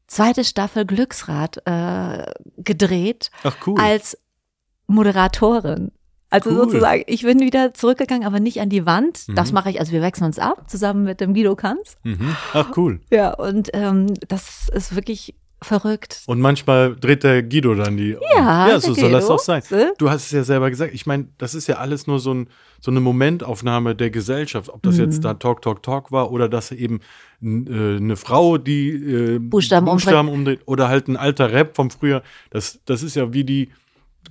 S3: zweite Staffel Glücksrad äh, gedreht
S2: Ach cool.
S3: als Moderatorin. Also
S2: Cool.
S3: sozusagen, ich bin wieder zurückgegangen, aber nicht an die Wand. Das
S2: Mhm.
S3: mache ich, also wir wechseln uns ab, zusammen mit dem Guido Kanz.
S2: Mhm. Ach cool.
S3: Ja, und ähm, das ist wirklich Verrückt.
S2: Und manchmal dreht der Guido dann die.
S3: Ja,
S2: ja so soll das
S3: Guido.
S2: auch sein. Du hast es ja selber gesagt. Ich meine, das ist ja alles nur so, ein, so eine Momentaufnahme der Gesellschaft. Ob das
S3: Mhm.
S2: jetzt da Talk, Talk, Talk war oder dass eben äh, eine Frau, die äh,
S3: Buchstaben
S2: Buchstaben umdreht oder halt ein alter Rap vom Frühjahr. Das, das ist ja wie die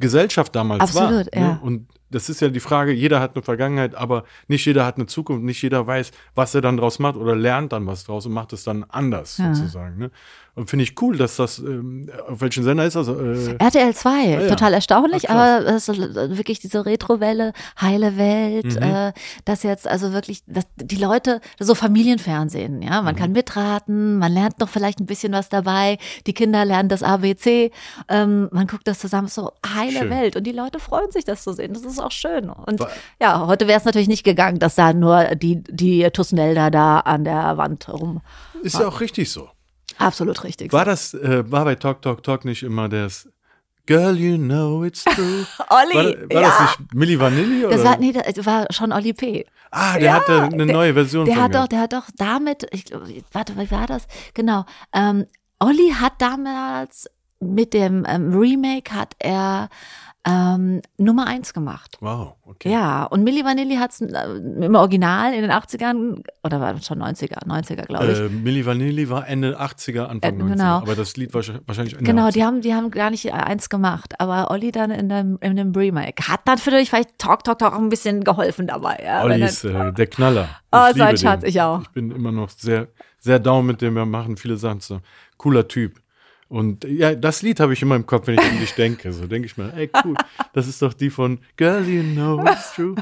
S2: Gesellschaft damals
S3: Absolut,
S2: war.
S3: ja.
S2: Ne? Und das ist ja die Frage, jeder hat eine Vergangenheit, aber nicht jeder hat eine Zukunft, nicht jeder weiß, was er dann draus macht oder lernt dann was draus und macht es dann anders
S3: Ja.
S2: sozusagen. Ne? Und finde ich cool, dass das, ähm, auf welchen Sender ist das? Äh,
S3: RTL 2,
S2: ja.
S3: total erstaunlich,
S2: Ah, krass.
S3: aber es ist wirklich diese Retrowelle, heile Welt,
S2: Mhm.
S3: äh, das jetzt also wirklich, dass die Leute, so Familienfernsehen, ja,
S2: Mhm.
S3: man kann mitraten, man lernt noch vielleicht ein bisschen was dabei, die Kinder lernen das ABC, ähm, man guckt das zusammen, so heile
S2: Schön.
S3: Welt und die Leute freuen sich, das zu sehen, das ist auch schön und
S2: Wa-
S3: ja, heute wäre es natürlich nicht gegangen, dass da nur die, die Tusnelda da an der Wand rum,
S2: ist ja auch richtig so.
S3: absolut richtig.
S2: War das, äh, war bei Talk, Talk, Talk nicht immer das Girl, you know it's true?
S3: Olli,
S2: War, war
S3: ja.
S2: das nicht Milli Vanilli? Oder?
S3: das war, nee, das war schon Olli P.
S2: ah, der
S3: Ja,
S2: hatte eine
S3: der-
S2: neue Version
S3: Der hat doch,
S2: gehabt.
S3: der hat doch damit, ich, warte, wie war das? Genau. Ähm, Olli hat damals mit dem ähm, Remake hat er ähm, Nummer eins gemacht.
S2: Wow, okay.
S3: Ja, und Milli Vanilli hat es äh, im Original in den 80ern, oder war das schon 90er, 90er, glaube ich.
S2: Äh, Milli Vanilli war Ende 80er, Anfang
S3: Äh,
S2: 90er.
S3: genau.
S2: Aber das Lied war wahrscheinlich- Ende
S3: Genau,
S2: 80er.
S3: die haben, die haben gar nicht eins gemacht, aber Olli dann in dem, in dem Remake hat natürlich vielleicht Talk, Talk, Talk auch ein bisschen geholfen dabei. Ja,
S2: Olli ist äh, der Knaller.
S3: Oh,
S2: Ich
S3: so ein Schatz,
S2: den.
S3: ich auch.
S2: Ich bin immer noch sehr, sehr down mit dem. Wir machen viele Sachen zusammen. Cooler Typ. Und ja, das Lied habe ich immer im Kopf, wenn ich an dich denke. So denke ich mir, ey, cool. Das ist doch die von Girl, you know it's true.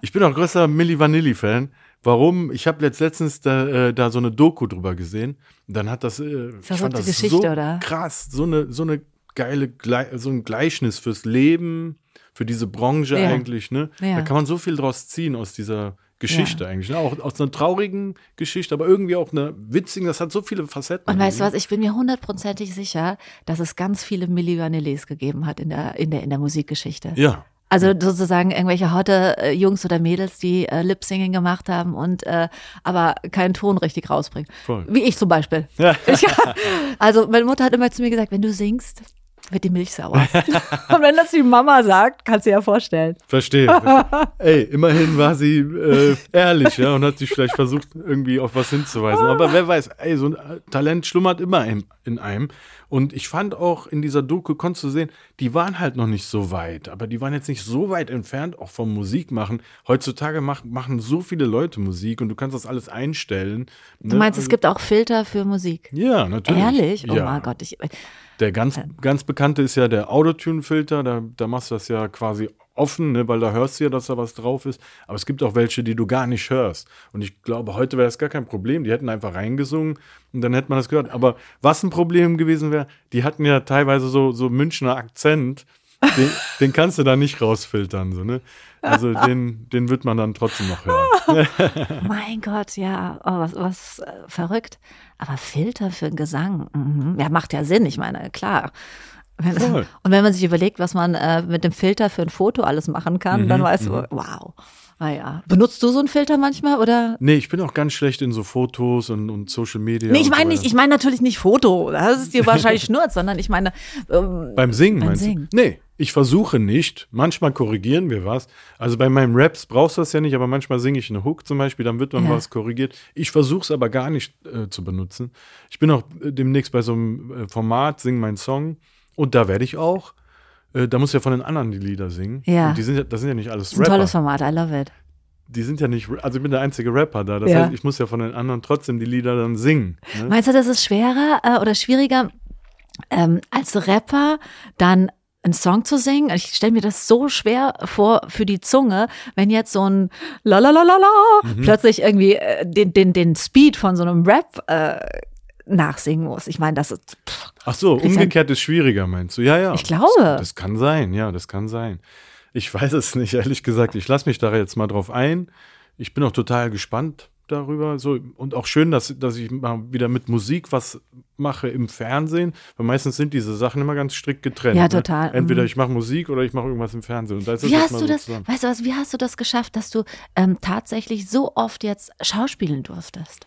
S2: Ich bin auch größer Milli Vanilli-Fan. Warum? Ich habe jetzt letztens da, äh, da so eine Doku drüber gesehen. Und dann hat das, äh, ich fand das
S3: Geschichte,
S2: so
S3: oder?
S2: krass, so eine, so eine geile, so ein Gleichnis fürs Leben, für diese Branche
S3: Ja.
S2: eigentlich. Ne?
S3: Ja.
S2: Da kann man so viel draus ziehen aus dieser Geschichte eigentlich. Ne? Auch aus einer traurigen Geschichte, aber irgendwie auch einer witzigen. Das hat so viele Facetten.
S3: Und weißt du was, ich bin mir hundertprozentig sicher, dass es ganz viele Milli Vanillis gegeben hat in der, in der, in der Musikgeschichte.
S2: Ja.
S3: Also sozusagen irgendwelche Hotte äh, Jungs oder Mädels, die äh, Lip-Singing gemacht haben und äh, aber keinen Ton richtig rausbringen.
S2: Voll.
S3: Wie ich zum Beispiel.
S2: Ja.
S3: Ich, also meine Mutter hat immer zu mir gesagt, wenn du singst, wird die Milch sauer. und wenn das die Mama sagt, kannst du dir ja vorstellen.
S2: Verstehe. Ey, immerhin war sie äh, ehrlich, ja, und hat sich vielleicht versucht, irgendwie auf was hinzuweisen. Aber wer weiß, ey, so ein Talent schlummert immer in, in einem. Und ich fand auch in dieser Doku, konntest du sehen, die waren halt noch nicht so weit. Aber die waren jetzt nicht so weit entfernt, auch vom Musikmachen. Heutzutage mach, machen so viele Leute Musik und du kannst das alles einstellen.
S3: Du meinst, es gibt auch Filter für Musik?
S2: Ja, natürlich.
S3: Ehrlich? Oh
S2: ja.
S3: mein Gott, ich,
S2: Der ganz, ganz bekannte ist ja der Autotune-Filter. Da, da machst du das ja quasi offen, ne, weil da hörst du ja, dass da was drauf ist. Aber es gibt auch welche, die du gar nicht hörst. Und ich glaube, heute wäre das gar kein Problem. Die hätten einfach reingesungen und dann hätte man das gehört. Aber was ein Problem gewesen wäre, die hatten ja teilweise so, so Münchner Akzent. Den, den kannst du da nicht rausfiltern. So, ne? Also den, den wird man dann trotzdem noch hören.
S3: mein Gott, ja, oh, was, was äh, verrückt. Aber Filter für Gesang, mhm. ja, macht ja Sinn, ich meine, klar.
S2: Voll.
S3: und wenn man sich überlegt, was man äh, mit dem Filter für ein Foto alles machen kann,
S2: Mhm,
S3: dann weißt du, wow. Naja. Benutzt du so einen Filter manchmal oder?
S2: Nee, ich bin auch ganz schlecht in so Fotos und, und Social Media.
S3: nee, ich
S2: so
S3: meine nicht,
S2: weiter.
S3: ich meine natürlich nicht Foto, das ist dir wahrscheinlich Schnurz, sondern ich meine, ähm,
S2: Beim Singen
S3: Beim
S2: meinst
S3: Singen.
S2: du? Nee, ich versuche nicht. Manchmal korrigieren wir was. Also bei meinen Raps brauchst du das ja nicht, aber manchmal singe ich eine Hook zum Beispiel, dann wird man
S3: Ja.
S2: was korrigiert. Ich versuche es aber gar nicht äh, zu benutzen. Ich bin auch äh, demnächst bei so einem äh, Format, singe meinen Song und da werde ich auch. Äh, da muss ja von den anderen die Lieder singen.
S3: Ja.
S2: Und die sind ja, das sind ja nicht alles
S3: das ist ein
S2: Rapper.
S3: tolles Format, I love it.
S2: Die sind ja nicht, also ich bin der einzige Rapper da. Das
S3: Ja.
S2: heißt, ich muss ja von den anderen trotzdem die Lieder dann singen. Ne?
S3: Meinst du, das ist schwerer äh, oder schwieriger, ähm, als Rapper dann einen Song zu singen? Ich stelle mir das so schwer vor für die Zunge, wenn jetzt so ein la la la la la plötzlich irgendwie äh, den, den, den Speed von so einem Rap äh, nachsingen muss. Ich meine, das ist pff,
S2: Ach so, umgekehrt ist schwieriger, meinst du? Ja, ja.
S3: Ich glaube.
S2: Das, das kann sein, ja, das kann sein. Ich weiß es nicht, ehrlich gesagt. Ich lasse mich da jetzt mal drauf ein. Ich bin auch total gespannt darüber. So, und auch schön, dass, dass ich mal wieder mit Musik was mache im Fernsehen, weil meistens sind diese Sachen immer ganz strikt getrennt.
S3: Ja,
S2: ne?
S3: total.
S2: Entweder
S3: Mhm.
S2: ich mache Musik oder ich mache irgendwas im Fernsehen. Und da ist das
S3: Wie hast du
S2: so
S3: das,
S2: zusammen.
S3: weißt du was, wie hast du das geschafft, dass du ähm, tatsächlich so oft jetzt schauspielen durftest?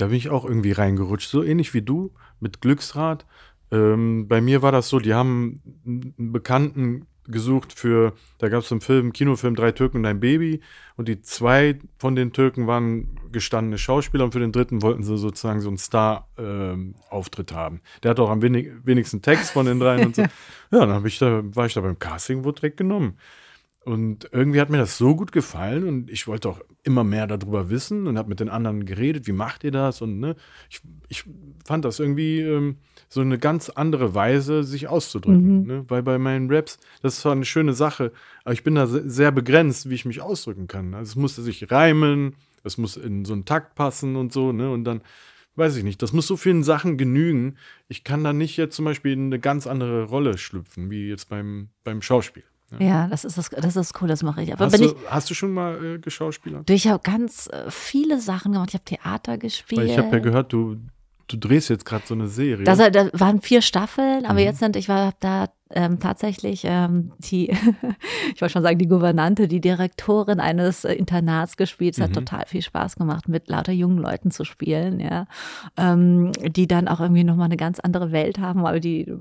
S2: Da bin ich auch irgendwie reingerutscht, so ähnlich wie du mit Glücksrad. Ähm, bei mir war das so, die haben einen Bekannten gesucht für, da gab es einen Film, Kinofilm Drei Türken und ein Baby und die zwei von den Türken waren gestandene Schauspieler und für den dritten wollten sie sozusagen so einen Star-Auftritt ähm, haben. Der hat auch am wenig, wenigsten Text von den dreien und so. Ja, dann ich da, war ich da beim Casting, wurde direkt genommen. Und irgendwie hat mir das so gut gefallen und ich wollte auch immer mehr darüber wissen und habe mit den anderen geredet, wie macht ihr das? Und ne, ich, ich fand das irgendwie ähm, so eine ganz andere Weise, sich auszudrücken. Mhm. Ne? Weil bei meinen Raps, das ist zwar eine schöne Sache, aber ich bin da sehr begrenzt, wie ich mich ausdrücken kann. Also es musste sich reimen, es muss in so einen Takt passen und so, ne? Und dann, weiß ich nicht, das muss so vielen Sachen genügen. Ich kann da nicht jetzt zum Beispiel in eine ganz andere Rolle schlüpfen, wie jetzt beim, beim Schauspiel.
S3: Ja. ja, das ist das, das ist cool, das mache ich.
S2: Aber hast, du, ich, hast du schon mal äh, geschauspielert?
S3: Ich habe ganz äh, viele Sachen gemacht. Ich habe Theater gespielt. Weil
S2: ich habe ja gehört, du, du drehst jetzt gerade so eine Serie.
S3: Das, das waren vier Staffeln, aber mhm. jetzt sind, ich war da ähm, tatsächlich ähm, die, ich wollte schon sagen, die Gouvernante, die Direktorin eines äh, Internats gespielt. Es mhm. hat total viel Spaß gemacht, mit lauter jungen Leuten zu spielen, ja. Ähm, die dann auch irgendwie nochmal eine ganz andere Welt haben, aber die,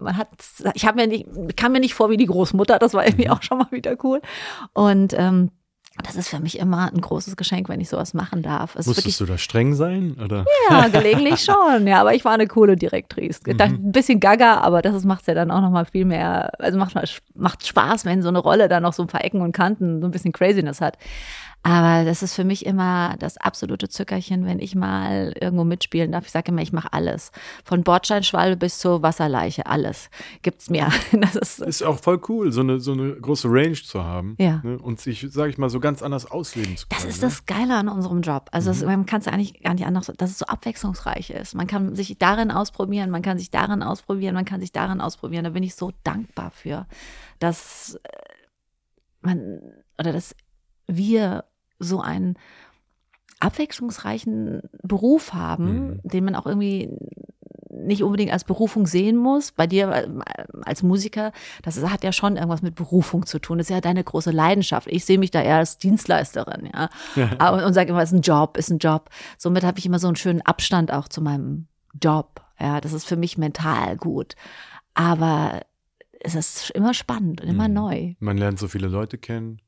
S3: man hat, ich habe mir nicht, kam mir nicht vor wie die Großmutter, das war irgendwie mhm. auch schon mal wieder cool. Und ähm, das ist für mich immer ein großes Geschenk, wenn ich sowas machen darf.
S2: Es Musstest du da streng sein? Oder?
S3: Ja, gelegentlich schon. Ja, aber ich war eine coole Direktrice. Mhm. Ein bisschen gaga, aber das macht es ja dann auch noch mal viel mehr. Also macht, macht Spaß, wenn so eine Rolle dann noch so ein paar Ecken und Kanten, so ein bisschen Craziness hat. Aber das ist für mich immer das absolute Zückerchen, wenn ich mal irgendwo mitspielen darf. Ich sage immer, ich mache alles. Von Bordsteinschwalbe bis zur Wasserleiche, alles gibt's mir.
S2: Das ist, ist auch voll cool, so eine, so eine große Range zu haben. Ja. Ne? Und sich, sage ich mal, so ganz anders ausleben zu können.
S3: Das ist ne? das Geile an unserem Job. Also mhm. das, man kann es eigentlich gar nicht anders, dass es so abwechslungsreich ist. Man kann sich darin ausprobieren, man kann sich darin ausprobieren, man kann sich darin ausprobieren. Da bin ich so dankbar für, dass äh, man oder dass wir so einen abwechslungsreichen Beruf haben, mhm. den man auch irgendwie nicht unbedingt als Berufung sehen muss. Bei dir äh, als Musiker, das hat ja schon irgendwas mit Berufung zu tun. Das ist ja deine große Leidenschaft. Ich sehe mich da eher als Dienstleisterin, ja. ja. Und, und sage immer, es ist ein Job, ist ein Job. Somit habe ich immer so einen schönen Abstand auch zu meinem Job. Ja, das ist für mich mental gut. Aber es ist immer spannend und immer mhm. neu.
S2: Man lernt so viele Leute kennen.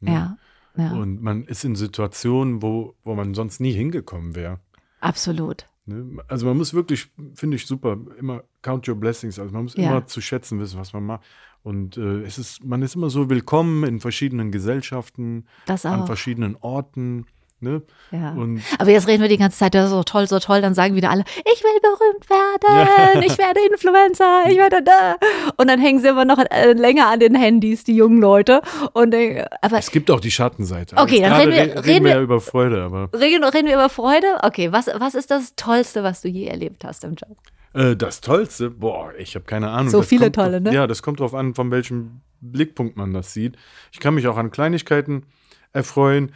S3: Ne? Ja. Ja.
S2: Und man ist in Situationen, wo, wo man sonst nie hingekommen wäre.
S3: Absolut.
S2: Ne? Also man muss wirklich, finde ich super, immer count your blessings. Also man muss ja. immer zu schätzen wissen, was man macht. Und äh, es ist, man ist immer so willkommen in verschiedenen Gesellschaften, an verschiedenen Orten. Ne?
S3: Ja. Und Aber jetzt reden wir die ganze Zeit, ja, so toll, so toll, dann sagen wieder alle, ich will berühmt werden, ich werde Influencer, ich werde da. Und dann hängen sie immer noch äh, länger an den Handys, die jungen Leute. Und, äh,
S2: aber es gibt auch die Schattenseite.
S3: Okay, dann reden wir, reden,
S2: reden wir ja über Freude. Aber
S3: reden, reden wir über Freude? Okay, was, was ist das Tollste, was du je erlebt hast im Job?
S2: Äh, das Tollste? Boah, ich habe keine Ahnung.
S3: So
S2: das
S3: viele tolle, ne?
S2: Ja, das kommt drauf an, von welchem Blickpunkt man das sieht. Ich kann mich auch an Kleinigkeiten erfreuen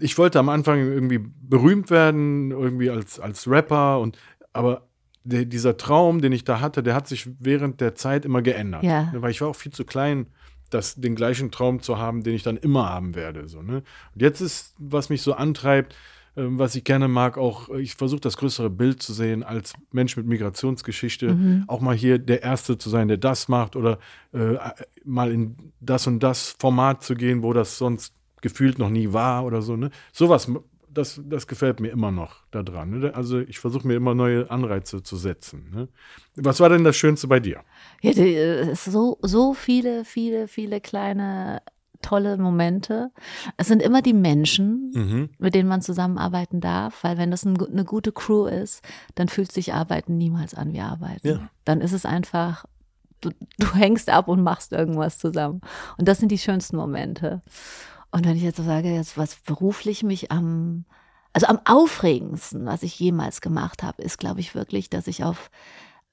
S2: ich wollte am Anfang irgendwie berühmt werden, irgendwie als, als Rapper und aber der, dieser Traum, den ich da hatte, der hat sich während der Zeit immer geändert. Ja. Weil ich war auch viel zu klein, das, den gleichen Traum zu haben, den ich dann immer haben werde. So, ne? Und jetzt ist, was mich so antreibt, äh, was ich gerne mag, auch, ich versuche das größere Bild zu sehen als Mensch mit Migrationsgeschichte, mhm. auch mal hier der Erste zu sein, der das macht oder äh, mal in das und das Format zu gehen, wo das sonst gefühlt noch nie war oder so. Ne? Sowas, das, das gefällt mir immer noch daran. Ne? Also ich versuche mir immer neue Anreize zu setzen. Ne? Was war denn das Schönste bei dir?
S3: Ja, äh, so, so viele, viele, viele kleine tolle Momente. Es sind immer die Menschen, mhm. mit denen man zusammenarbeiten darf, weil wenn das ein, eine gute Crew ist, dann fühlt sich Arbeiten niemals an wie Arbeiten. Ja. Dann ist es einfach, du, du hängst ab und machst irgendwas zusammen. Und das sind die schönsten Momente. Und wenn ich jetzt so sage, jetzt was beruflich mich am, also am aufregendsten, was ich jemals gemacht habe, ist, glaube ich, wirklich, dass ich auf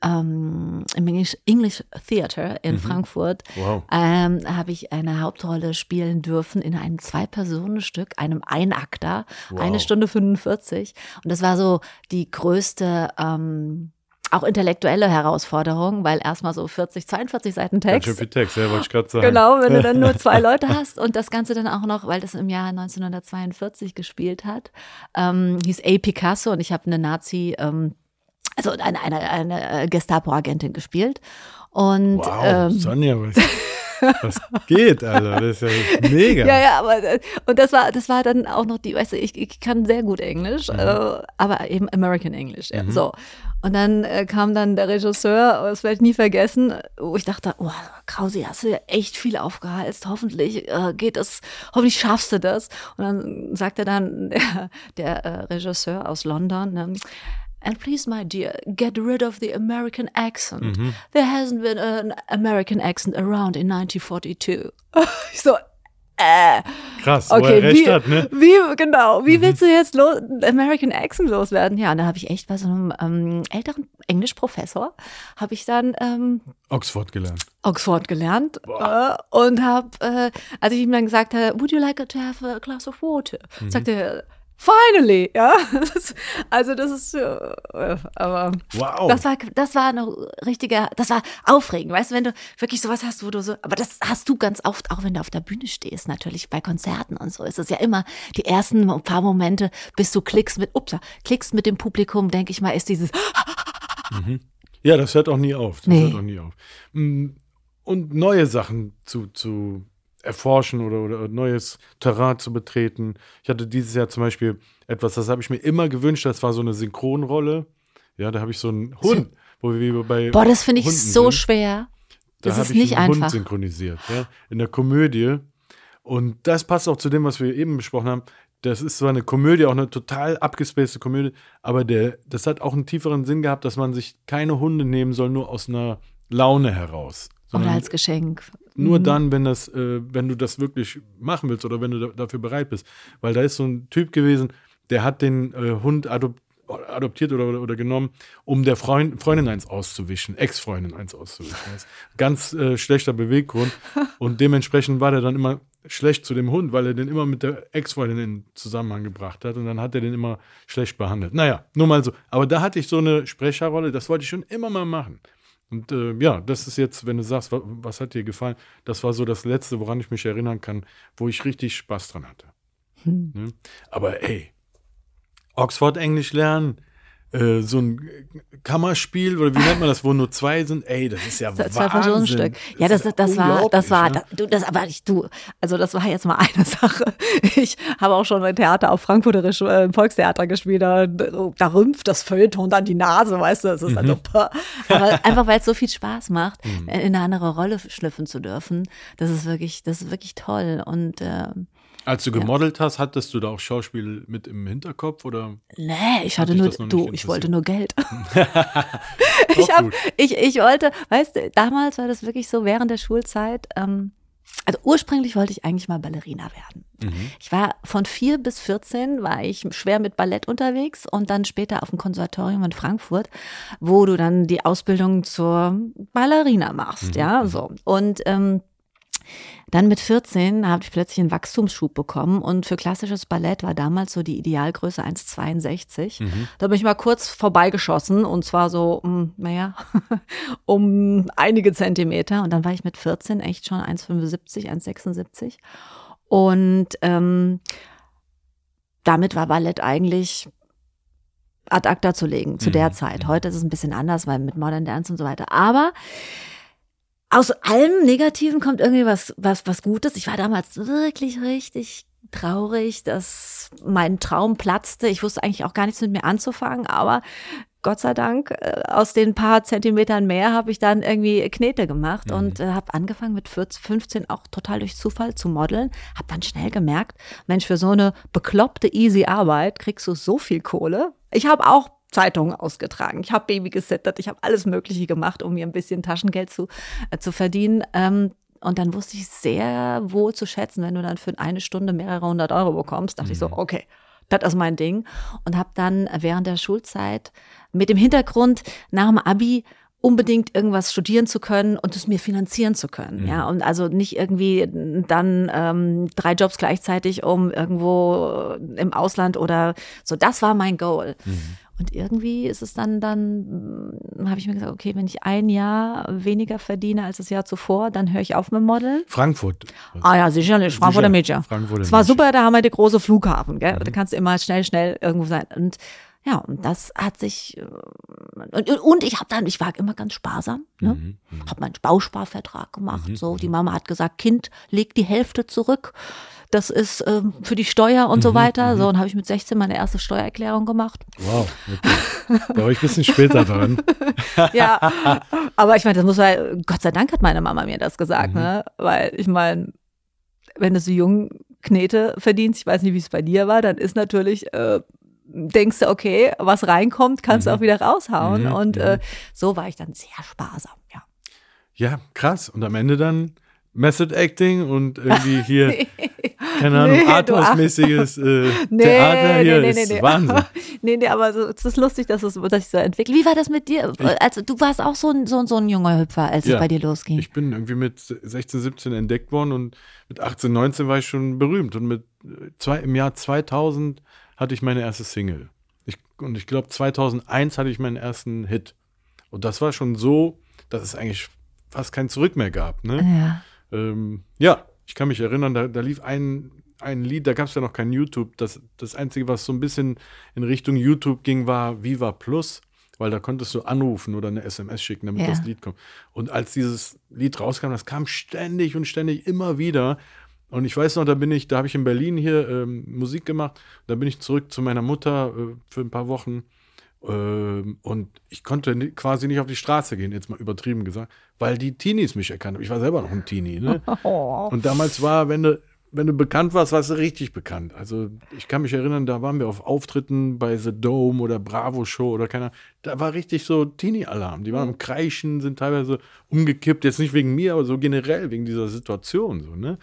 S3: ähm, im English, English Theater in mhm. Frankfurt wow. ähm, habe ich eine Hauptrolle spielen dürfen in einem Zwei-Personen-Stück, einem Einakter, wow. eine Stunde 45. Und das war so die größte ähm, auch intellektuelle Herausforderung, weil erstmal so 40, 42 Seiten Text.
S2: Ganz schön viel Text, ja, wollte ich gerade sagen.
S3: Genau, wenn du dann nur zwei Leute hast und das Ganze dann auch noch, weil das im Jahr 1942 gespielt hat, ähm, hieß A. Picasso und ich habe eine Nazi- ähm, also eine, eine, eine Gestapo-Agentin gespielt. Und
S2: Wow,
S3: ähm,
S2: Sonja, was, was geht, Alter? Das ist ja mega.
S3: Ja, ja, aber äh, und das war, das war dann auch noch die, weißt du, ich, ich kann sehr gut Englisch,
S2: Mhm.
S3: äh, aber eben American English. Ja, So. Und dann äh, kam dann der Regisseur, das werde ich nie vergessen, wo ich dachte, oh, Krausi, hast du ja echt viel aufgehalst. Hoffentlich äh, geht es, hoffentlich schaffst du das. Und dann sagte dann der, der äh, Regisseur aus London, ne, And please, my dear, get rid of the American accent. There hasn't been an American accent around in 1942. ich so, äh,
S2: Krass, wo
S3: okay,
S2: er recht
S3: wie,
S2: hat, ne? Mhm.
S3: wie, genau, wie willst du jetzt los, American Accent loswerden? Ja, und da habe ich echt bei so einem ähm, älteren Englischprofessor, habe ich dann ähm,
S2: Oxford gelernt.
S3: Oxford gelernt äh, und habe, äh, als ich ihm dann gesagt habe, would you like to have a glass of water?
S2: Mhm.
S3: Sagte er, finally, ja. Also das ist, äh, aber
S2: Wow.
S3: das war, das war eine richtige, das war aufregend, weißt du, wenn du wirklich sowas hast, wo du so, aber das hast du ganz oft, auch wenn du auf der Bühne stehst, natürlich bei Konzerten und so ist es ja immer die ersten paar Momente, bis du klickst mit, ups, klickst mit dem Publikum, denke ich mal, ist dieses,
S2: Ja, das hört auch nie auf. Das
S3: Nee.
S2: hört auch nie auf. Mm, Und neue Sachen zu, zu erforschen oder, oder neues Terrain zu betreten. Ich hatte dieses Jahr zum Beispiel etwas, das habe ich mir immer gewünscht, das war so eine Synchronrolle. Ja, da habe ich so einen Hund, wo wir bei.
S3: boah, das finde ich
S2: Hunden
S3: so
S2: sind.
S3: schwer.
S2: Da
S3: Das ist
S2: ich
S3: nicht
S2: einen Hund
S3: einfach.
S2: synchronisiert, ja, in der Komödie. Und das passt auch zu dem, was wir eben besprochen haben. Das ist zwar eine Komödie, auch eine total abgespacede Komödie, aber der, das hat auch einen tieferen Sinn gehabt, dass man sich keine Hunde nehmen soll, nur aus einer Laune heraus.
S3: Oder als Geschenk.
S2: nur dann, wenn das, äh, wenn du das wirklich machen willst oder wenn du da, dafür bereit bist. Weil da ist so ein Typ gewesen, der hat den äh, Hund adop adoptiert oder, oder, oder genommen, um der Freund, Freundin eins auszuwischen, Ex-Freundin eins auszuwischen. Ganz äh, schlechter Beweggrund. Und dementsprechend war der dann immer schlecht zu dem Hund, weil er den immer mit der Ex-Freundin in Zusammenhang gebracht hat und dann hat er den immer schlecht behandelt. Naja, nur mal so. Aber da hatte ich so eine Sprecherrolle, das wollte ich schon immer mal machen. Und äh, ja, das ist jetzt, wenn du sagst, was, was hat dir gefallen, das war so das Letzte, woran ich mich erinnern kann, wo ich richtig Spaß dran hatte. Ne? Aber ey, Oxford Englisch lernen, äh, so ein Kammerspiel oder wie nennt man das, wo nur zwei sind, ey, das ist ja
S3: Zwei
S2: Wahnsinn.
S3: Personenstück. Ja, das,
S2: ist
S3: das war, das war,
S2: ne?
S3: das, du, das aber ich, du, also das war jetzt mal eine Sache. Ich habe auch schon ein Theater auf Frankfurterisch äh, im Volkstheater gespielt, da, da rümpft das Feuilleton dann die Nase, weißt du, das ist
S2: Mhm.
S3: super. Aber einfach, weil es so viel Spaß macht, in eine andere Rolle schlüpfen zu dürfen, das ist wirklich, das ist wirklich toll und, ähm,
S2: Als du gemodelt hast, hattest du da auch Schauspiel mit im Hinterkopf oder?
S3: Nee, ich hatte nur, du, ich wollte nur Geld. ich, hab, ich, ich wollte, weißt du, damals war das wirklich so während der Schulzeit, ähm, also ursprünglich wollte ich eigentlich mal Ballerina werden.
S2: Mhm.
S3: Ich war von vier bis 14 war ich schwer mit Ballett unterwegs und dann später auf dem Konservatorium in Frankfurt, wo du dann die Ausbildung zur Ballerina machst,
S2: Mhm.
S3: ja, so. Und ähm, dann mit 14 habe ich plötzlich einen Wachstumsschub bekommen und für klassisches Ballett war damals so die Idealgröße 1,62. Da bin ich mal kurz vorbeigeschossen und zwar so, mm, naja, um einige Zentimeter und dann war ich mit 14 echt schon 1,75, 1,76 und ähm, damit war Ballett eigentlich ad acta zu legen zu der Zeit. Heute ist es ein bisschen anders, weil mit Modern Dance und so weiter. Aber aus allem Negativen kommt irgendwie was, was, was Gutes. Ich war damals wirklich richtig traurig, dass mein Traum platzte. Ich wusste eigentlich auch gar nichts mit mir anzufangen, aber Gott sei Dank, äh, aus den paar Zentimetern mehr habe ich dann irgendwie Knete gemacht und äh, habe angefangen mit 14, 15 auch total durch Zufall zu modeln. Habe dann schnell gemerkt, Mensch, für so eine bekloppte, easy Arbeit kriegst du so viel Kohle. Ich habe auch Zeitungen ausgetragen. Ich habe Baby gesittet. Ich habe alles Mögliche gemacht, um mir ein bisschen Taschengeld zu, äh, zu verdienen. Ähm, und dann wusste ich sehr wohl zu schätzen, wenn du dann für eine Stunde mehrere hundert Euro bekommst, dachte ich so, okay, das ist mein Ding. Und habe dann während der Schulzeit mit dem Hintergrund nach dem Abi unbedingt irgendwas studieren zu können und es mir finanzieren zu können. Ja, und also nicht irgendwie dann ähm, drei Jobs gleichzeitig, um irgendwo im Ausland oder so. Das war mein Goal. Und irgendwie ist es dann, dann habe ich mir gesagt, okay, wenn ich ein Jahr weniger verdiene als das Jahr zuvor, dann höre ich auf mit Modeln.
S2: Frankfurt.
S3: Ah ja, sicherlich, Frankfurter
S2: Sicher,
S3: Mädchen.
S2: Frankfurter
S3: Es war
S2: Mädchen.
S3: super, da haben wir den großen Flughafen, gell? Da kannst du immer schnell, schnell irgendwo sein. Und Ja, und das hat sich äh, und, und ich habe dann, ich war immer ganz sparsam, ne?
S2: Mhm,
S3: habe meinen Bausparvertrag gemacht. So, die Mama hat gesagt, Kind, leg die Hälfte zurück. Das ist ähm, für die Steuer und so weiter. So, und habe ich mit 16 meine erste Steuererklärung gemacht.
S2: Wow, okay. da war ich ein bisschen später dran.
S3: Ja, aber ich meine, das muss man, Gott sei Dank hat meine Mama mir das gesagt, ne? Weil ich meine, wenn du so jung Knete verdienst, ich weiß nicht, wie es bei dir war, dann ist natürlich, äh, denkst du, okay, was reinkommt, kannst du auch wieder raushauen.
S2: Mhm,
S3: Und
S2: mhm.
S3: äh, so war ich dann sehr sparsam, ja.
S2: Ja, krass. Und am Ende dann Method Acting und irgendwie hier, keine Ahnung,
S3: Nee,
S2: Arthouse-mäßiges äh,
S3: Nee,
S2: Theater hier
S3: nee, nee,
S2: ist
S3: nee.
S2: Wahnsinn.
S3: nee, nee, aber so, es ist lustig, dass es dass ich so entwickle. Wie war das mit dir? Also du warst auch so ein, so, so ein junger Hüpfer, als
S2: Ja.
S3: es bei dir losging.
S2: Ich bin irgendwie mit 16, 17 entdeckt worden und mit 18, 19 war ich schon berühmt. Und mit äh, zwei, im Jahr 2000 hatte ich meine erste Single. Ich, und ich glaube, 2001 hatte ich meinen ersten Hit. Und das war schon so, dass es eigentlich fast kein Zurück mehr gab. Ne?
S3: ja.
S2: Ähm, ja, ich kann mich erinnern, da, da lief ein, ein Lied, da gab es ja noch kein YouTube. Das, das Einzige, was so ein bisschen in Richtung YouTube ging, war Viva Plus, weil da konntest du anrufen oder eine SMS schicken, damit
S3: Ja.
S2: das Lied kommt. Und als dieses Lied rauskam, das kam ständig und ständig immer wieder. Und ich weiß noch, da bin ich, da habe ich in Berlin hier ähm, Musik gemacht. Da bin ich zurück zu meiner Mutter äh, für ein paar Wochen. Ähm, und ich konnte quasi nicht auf die Straße gehen, jetzt mal übertrieben gesagt, weil die Teenies mich erkannt haben. Ich war selber noch ein Teenie. Ne? Und damals war, wenn du, wenn du bekannt warst, warst du richtig bekannt. Also ich kann mich erinnern, da waren wir auf Auftritten bei The Dome oder Bravo Show oder keiner. Da war richtig so Teenie-Alarm. Die waren am Kreischen, sind teilweise umgekippt. Jetzt nicht wegen mir, aber so generell wegen dieser Situation. So, ne?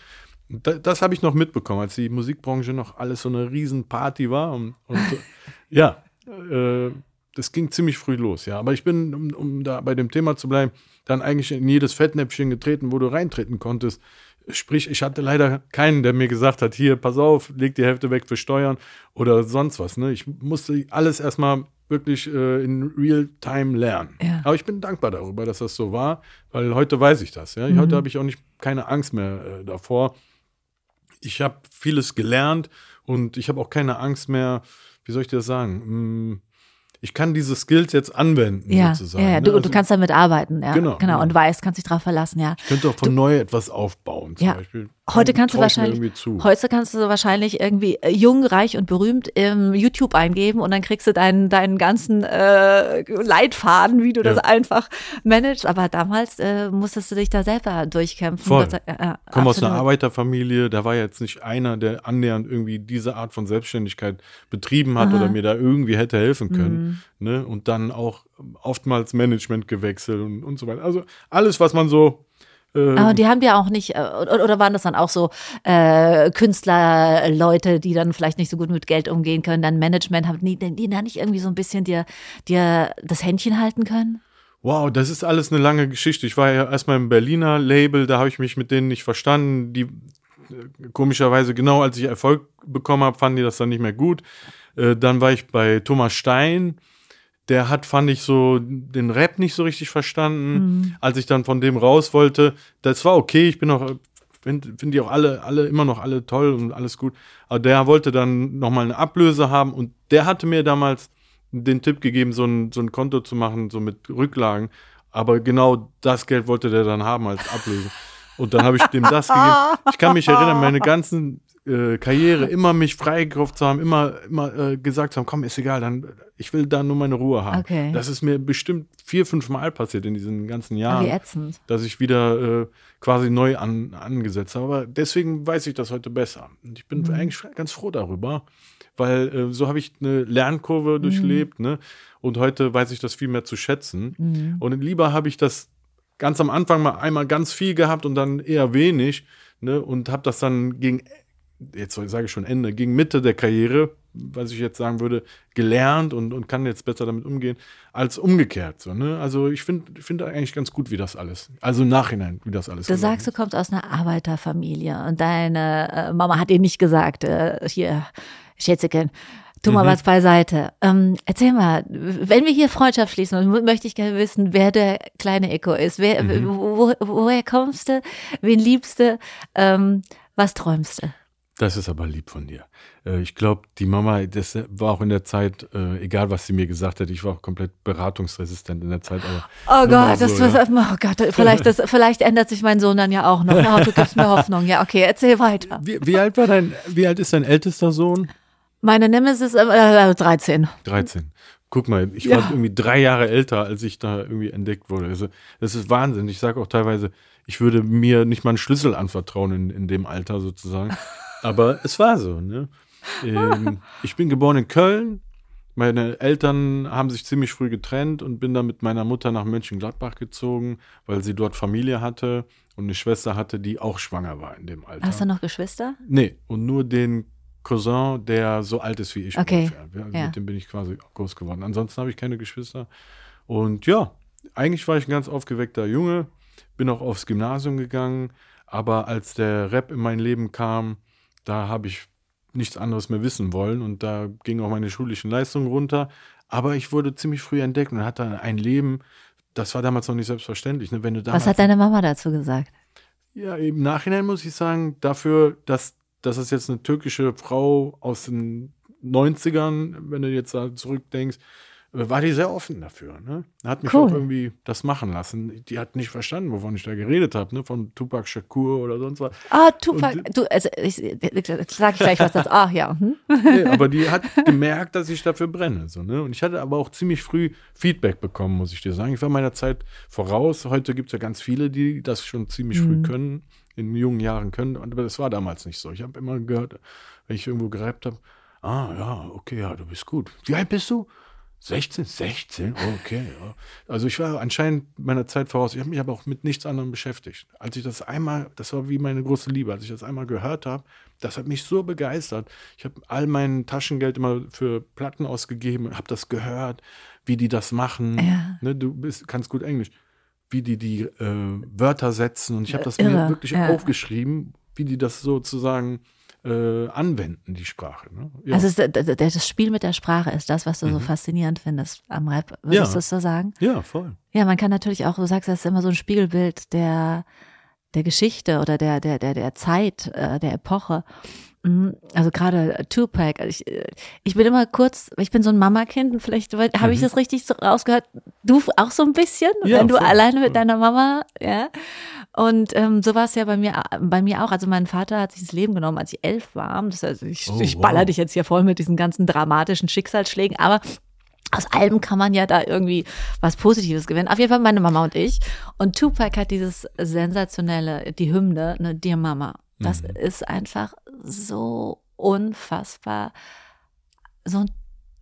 S2: Das habe ich noch mitbekommen, als die Musikbranche noch alles so eine Riesenparty war. Und, und so. ja, äh, das ging ziemlich früh los, ja. Aber ich bin, um, um da bei dem Thema zu bleiben, dann eigentlich in jedes Fettnäpfchen getreten, wo du reintreten konntest. Sprich, ich hatte leider keinen, der mir gesagt hat, hier, pass auf, leg die Hälfte weg für Steuern oder sonst was. Ne? Ich musste alles erstmal wirklich äh, in Real-Time lernen.
S3: Ja.
S2: Aber ich bin dankbar darüber, dass das so war, weil heute weiß ich das. Ja? Heute habe ich auch nicht keine Angst mehr äh, davor. Ich habe vieles gelernt und ich habe auch keine Angst mehr, wie soll ich dir das sagen? Hm, Ich kann diese Skills jetzt anwenden,
S3: Ja,
S2: sozusagen.
S3: ja, ja.
S2: ne?
S3: Du,
S2: Also
S3: du kannst damit arbeiten, ja.
S2: Genau,
S3: genau.
S2: genau.
S3: Und weißt, kannst dich drauf verlassen, ja.
S2: ich könnte auch von neu etwas aufbauen, zum
S3: Ja.
S2: Beispiel.
S3: Heute kannst du wahrscheinlich, heute kannst du wahrscheinlich irgendwie äh, jung, reich und berühmt im YouTube eingeben und dann kriegst du deinen, deinen ganzen äh, Leitfaden, wie du das
S2: Ja.
S3: einfach managst. Aber damals äh, musstest du dich da selber durchkämpfen.
S2: Voll.
S3: Ja, ja,
S2: komme aus einer. Arbeiterfamilie, da war jetzt nicht einer, der annähernd irgendwie diese Art von Selbstständigkeit betrieben hat oder mir da irgendwie hätte helfen können.
S3: Mhm.
S2: Ne? Und dann auch oftmals Management gewechselt und, und so weiter. Also alles, was man so. Äh,
S3: Aber die haben ja auch nicht, äh, oder, waren das dann auch so äh, Künstler, Leute, die dann vielleicht nicht so gut mit Geld umgehen können, dann Management haben, die, die da nicht irgendwie so ein bisschen dir, dir das Händchen halten können?
S2: Wow, das ist alles eine lange Geschichte. Ich war ja erstmal im Berliner Label, da habe ich mich mit denen nicht verstanden. Die äh, komischerweise, genau als ich Erfolg bekommen habe, fanden die das dann nicht mehr gut. Äh, dann war ich bei Thomas Stein. Der hat, fand ich, so den Rap nicht so richtig verstanden. Als ich dann von dem raus wollte, das war okay. Ich bin auch, finde find die auch alle, alle, immer noch alle toll und alles gut. Aber der wollte dann nochmal eine Ablöse haben und der hatte mir damals den Tipp gegeben, so ein, so ein Konto zu machen, so mit Rücklagen. Aber genau das Geld wollte der dann haben als Ablöse. Und dann habe ich dem das gegeben. Ich kann mich erinnern, meine ganzen äh, Karriere, immer mich freigekauft zu haben, immer, immer äh, gesagt zu haben, komm, ist egal, dann, ich will da nur meine Ruhe haben.
S3: Okay.
S2: Das ist mir bestimmt vier, fünf Mal passiert in diesen ganzen
S3: Ah,
S2: Jahren
S3: wie ätzend.
S2: dass ich wieder äh, quasi neu an, angesetzt habe. Aber deswegen weiß ich das heute besser. Und ich bin
S3: Mhm.
S2: eigentlich ganz froh darüber, weil äh, so habe ich eine Lernkurve
S3: Mhm.
S2: durchlebt. Ne? Und heute weiß ich das viel mehr zu schätzen.
S3: Mhm.
S2: Und lieber habe ich das ganz am Anfang mal einmal ganz viel gehabt und dann eher wenig. Ne? Und habe das dann gegen, jetzt sage ich schon Ende, gegen Mitte der Karriere, was ich jetzt sagen würde, gelernt und, und kann jetzt besser damit umgehen, als umgekehrt. So, ne? Also ich finde find eigentlich ganz gut, wie das alles, also im Nachhinein, wie das alles
S3: Du sagst, du kommst aus einer Arbeiterfamilie und deine äh, Mama hat dir nicht gesagt, äh, hier, Schätzeken, tu mal was beiseite. Ähm, erzähl mal, wenn wir hier Freundschaft schließen, dann möchte ich gerne wissen, wer der kleine Eko ist. Wer, wo, woher kommst du? Wen liebst du? Ähm, was träumst du?
S2: Das ist aber lieb von dir. Äh, ich glaube, die Mama, das war auch in der Zeit, äh, egal was sie mir gesagt hat, ich war auch komplett beratungsresistent in der Zeit.
S3: oh Gott, so, das, ja. oh Gott, vielleicht, das, vielleicht ändert sich mein Sohn dann ja auch noch. Oh, du gibst mir Hoffnung. Ja, okay, erzähl weiter.
S2: Wie, wie, alt war dein, wie alt ist dein ältester Sohn?
S3: Meine Nemesis äh, 13.
S2: 13. Guck mal, ich war ja. irgendwie drei Jahre älter, als ich da irgendwie entdeckt wurde. Also, das ist Wahnsinn. Ich sage auch teilweise, ich würde mir nicht mal einen Schlüssel anvertrauen in, in dem Alter sozusagen. Aber es war so. Ne? Ähm, ich bin geboren in Köln. Meine Eltern haben sich ziemlich früh getrennt und bin dann mit meiner Mutter nach Mönchengladbach gezogen, weil sie dort Familie hatte und eine Schwester hatte, die auch schwanger war in dem Alter.
S3: Hast du noch Geschwister?
S2: Nee, und nur den Cousin, der so alt ist wie ich.
S3: Okay.
S2: Also ja. Mit dem bin ich quasi groß geworden. Ansonsten habe ich keine Geschwister. Und ja, eigentlich war ich ein ganz aufgeweckter Junge, bin auch aufs Gymnasium gegangen, aber als der Rap in mein Leben kam, da habe ich nichts anderes mehr wissen wollen und da ging auch meine schulischen Leistungen runter. Aber ich wurde ziemlich früh entdeckt und hatte ein Leben, das war damals noch nicht selbstverständlich. Ne? Wenn du
S3: Was hat deine Mama dazu gesagt?
S2: Ja, im Nachhinein muss ich sagen, dafür, dass, dass es jetzt eine türkische Frau aus den 90ern, wenn du jetzt da zurückdenkst, war die sehr offen dafür. Ne? Hat mich cool. auch irgendwie das machen lassen. Die hat nicht verstanden, wovon ich da geredet habe, ne? von Tupac Shakur oder sonst was.
S3: Ah, Tupac, und, du, also ich, sag ich gleich was das. Ach ja. Hm?
S2: Nee, aber die hat gemerkt, dass ich dafür brenne. So, ne? Und ich hatte aber auch ziemlich früh Feedback bekommen, muss ich dir sagen. Ich war meiner Zeit voraus. Heute gibt es ja ganz viele, die das schon ziemlich mhm. früh können, in jungen Jahren können. Aber das war damals nicht so. Ich habe immer gehört, wenn ich irgendwo gerappt habe, ah ja, okay, ja, du bist gut. Wie alt bist du? 16, 16, okay. Ja. Also ich war anscheinend meiner Zeit voraus. Ich habe mich aber auch mit nichts anderem beschäftigt. Als ich das einmal, das war wie meine große Liebe, als ich das einmal gehört habe, das hat mich so begeistert. Ich habe all mein Taschengeld immer für Platten ausgegeben, habe das gehört, wie die das machen. Ja. Ne, du bist, kannst gut Englisch. Wie die die äh, Wörter setzen. Und ich habe das Irre. mir wirklich ja. aufgeschrieben, wie die das sozusagen äh, anwenden, die Sprache. Ne?
S3: Ja. Also das, das, Spiel mit der Sprache ist das, was du mhm. so faszinierend findest am Rap, würdest ja. du es so sagen?
S2: Ja, voll.
S3: Ja, man kann natürlich auch, du sagst, das ist immer so ein Spiegelbild der, der Geschichte oder der, der, der, der Zeit, äh, der Epoche. Mhm. Also gerade Tupac, ich, ich bin immer kurz, ich bin so ein Mamakind, vielleicht habe mhm. ich das richtig so rausgehört. Du auch so ein bisschen, ja, wenn du voll, alleine mit deiner Mama, ja. Und ähm, so war es ja bei mir, bei mir auch. Also mein Vater hat sich das Leben genommen, als ich elf war. Das heißt, ich, oh, ich baller wow. dich jetzt hier voll mit diesen ganzen dramatischen Schicksalsschlägen, aber aus allem kann man ja da irgendwie was Positives gewinnen. Auf jeden Fall meine Mama und ich. Und Tupac hat dieses sensationelle, die Hymne, ne, Dear Mama. Das mhm. ist einfach so unfassbar, so ein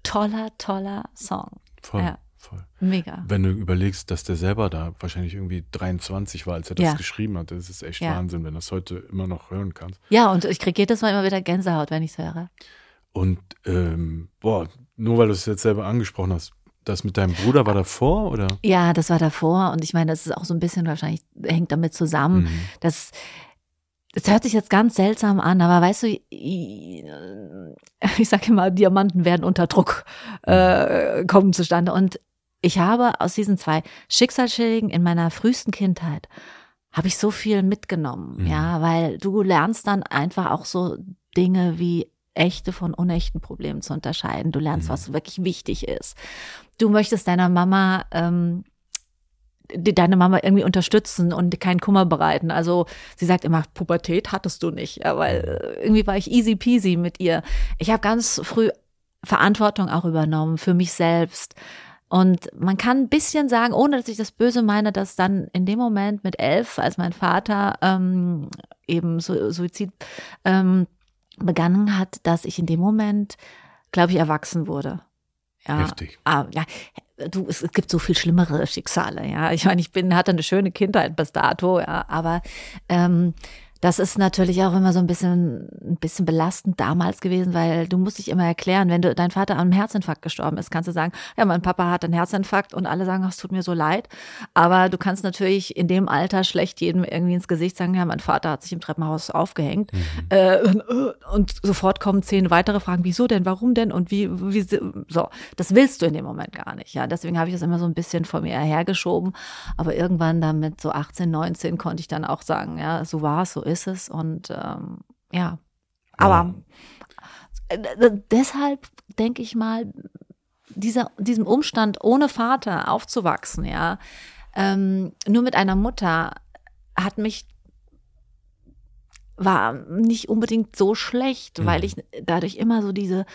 S3: toller, toller Song.
S2: Voll. Ja. Voll.
S3: Mega.
S2: Wenn du überlegst, dass der selber da wahrscheinlich irgendwie 23 war, als er das ja. geschrieben hat, das ist echt ja. Wahnsinn, wenn du das heute immer noch hören kannst.
S3: Ja, und ich kriege jedes Mal immer wieder Gänsehaut, wenn ich es höre.
S2: Und ähm, boah, nur weil du es jetzt selber angesprochen hast, das mit deinem Bruder war davor oder?
S3: Ja, das war davor und ich meine, das ist auch so ein bisschen wahrscheinlich hängt damit zusammen, mhm. dass es hört sich jetzt ganz seltsam an, aber weißt du, ich, ich sage immer, Diamanten werden unter Druck äh, kommen zustande. Und ich habe aus diesen zwei Schicksalsschlägen in meiner frühesten Kindheit habe ich so viel mitgenommen, mhm. ja, weil du lernst dann einfach auch so Dinge wie echte von unechten Problemen zu unterscheiden. Du lernst, mhm. was wirklich wichtig ist. Du möchtest deiner Mama ähm, deine Mama irgendwie unterstützen und keinen Kummer bereiten. Also sie sagt immer, Pubertät hattest du nicht, ja, weil äh, irgendwie war ich easy peasy mit ihr. Ich habe ganz früh Verantwortung auch übernommen für mich selbst. Und man kann ein bisschen sagen, ohne dass ich das Böse meine, dass dann in dem Moment mit elf, als mein Vater ähm, eben Suizid ähm, begangen hat, dass ich in dem Moment, glaube ich, erwachsen wurde.
S2: Ja, Heftig.
S3: Ah, ja, du, es, es, gibt so viel schlimmere Schicksale, ja. Ich meine, ich bin, hatte eine schöne Kindheit bis dato, ja, aber ähm, das ist natürlich auch immer so ein bisschen, ein bisschen belastend damals gewesen, weil du musst dich immer erklären, wenn du, dein Vater an einem Herzinfarkt gestorben ist, kannst du sagen, ja, mein Papa hat einen Herzinfarkt und alle sagen, es tut mir so leid. Aber du kannst natürlich in dem Alter schlecht jedem irgendwie ins Gesicht sagen, ja, mein Vater hat sich im Treppenhaus aufgehängt. Mhm. Äh, und sofort kommen zehn weitere Fragen, wieso denn, warum denn und wie, wie, so. Das willst du in dem Moment gar nicht, ja. Deswegen habe ich das immer so ein bisschen vor mir hergeschoben. Aber irgendwann dann mit so 18, 19 konnte ich dann auch sagen, ja, so war es, so ist ist es und ähm, ja. Aber äh, deshalb denke ich mal, dieser, diesem Umstand, ohne Vater aufzuwachsen, ja, ähm, nur mit einer Mutter, hat mich war nicht unbedingt so schlecht, mhm. weil ich dadurch immer so diese,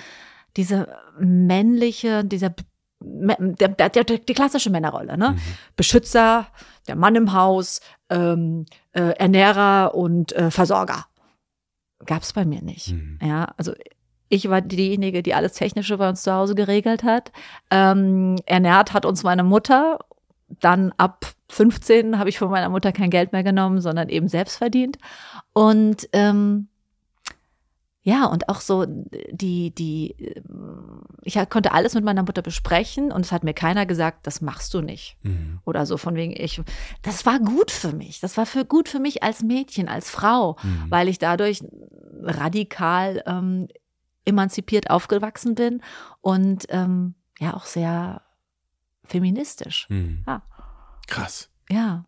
S3: diese männliche, dieser der, der, der, die klassische Männerrolle, ne? Mhm. Beschützer, der Mann im Haus, ähm, äh, Ernährer und äh, Versorger. Gab es bei mir nicht. Mhm. Ja, also ich war diejenige, die alles Technische bei uns zu Hause geregelt hat. Ähm, ernährt hat uns meine Mutter. Dann ab 15 habe ich von meiner Mutter kein Geld mehr genommen, sondern eben selbst verdient. Und ähm, ja, und auch so die, die, ich konnte alles mit meiner Mutter besprechen und es hat mir keiner gesagt, das machst du nicht. Mhm. Oder so von wegen, ich, das war gut für mich. Das war für, gut für mich als Mädchen, als Frau, mhm. weil ich dadurch radikal ähm, emanzipiert aufgewachsen bin und ähm, ja auch sehr feministisch.
S2: Mhm. Ja. Krass.
S3: Ja.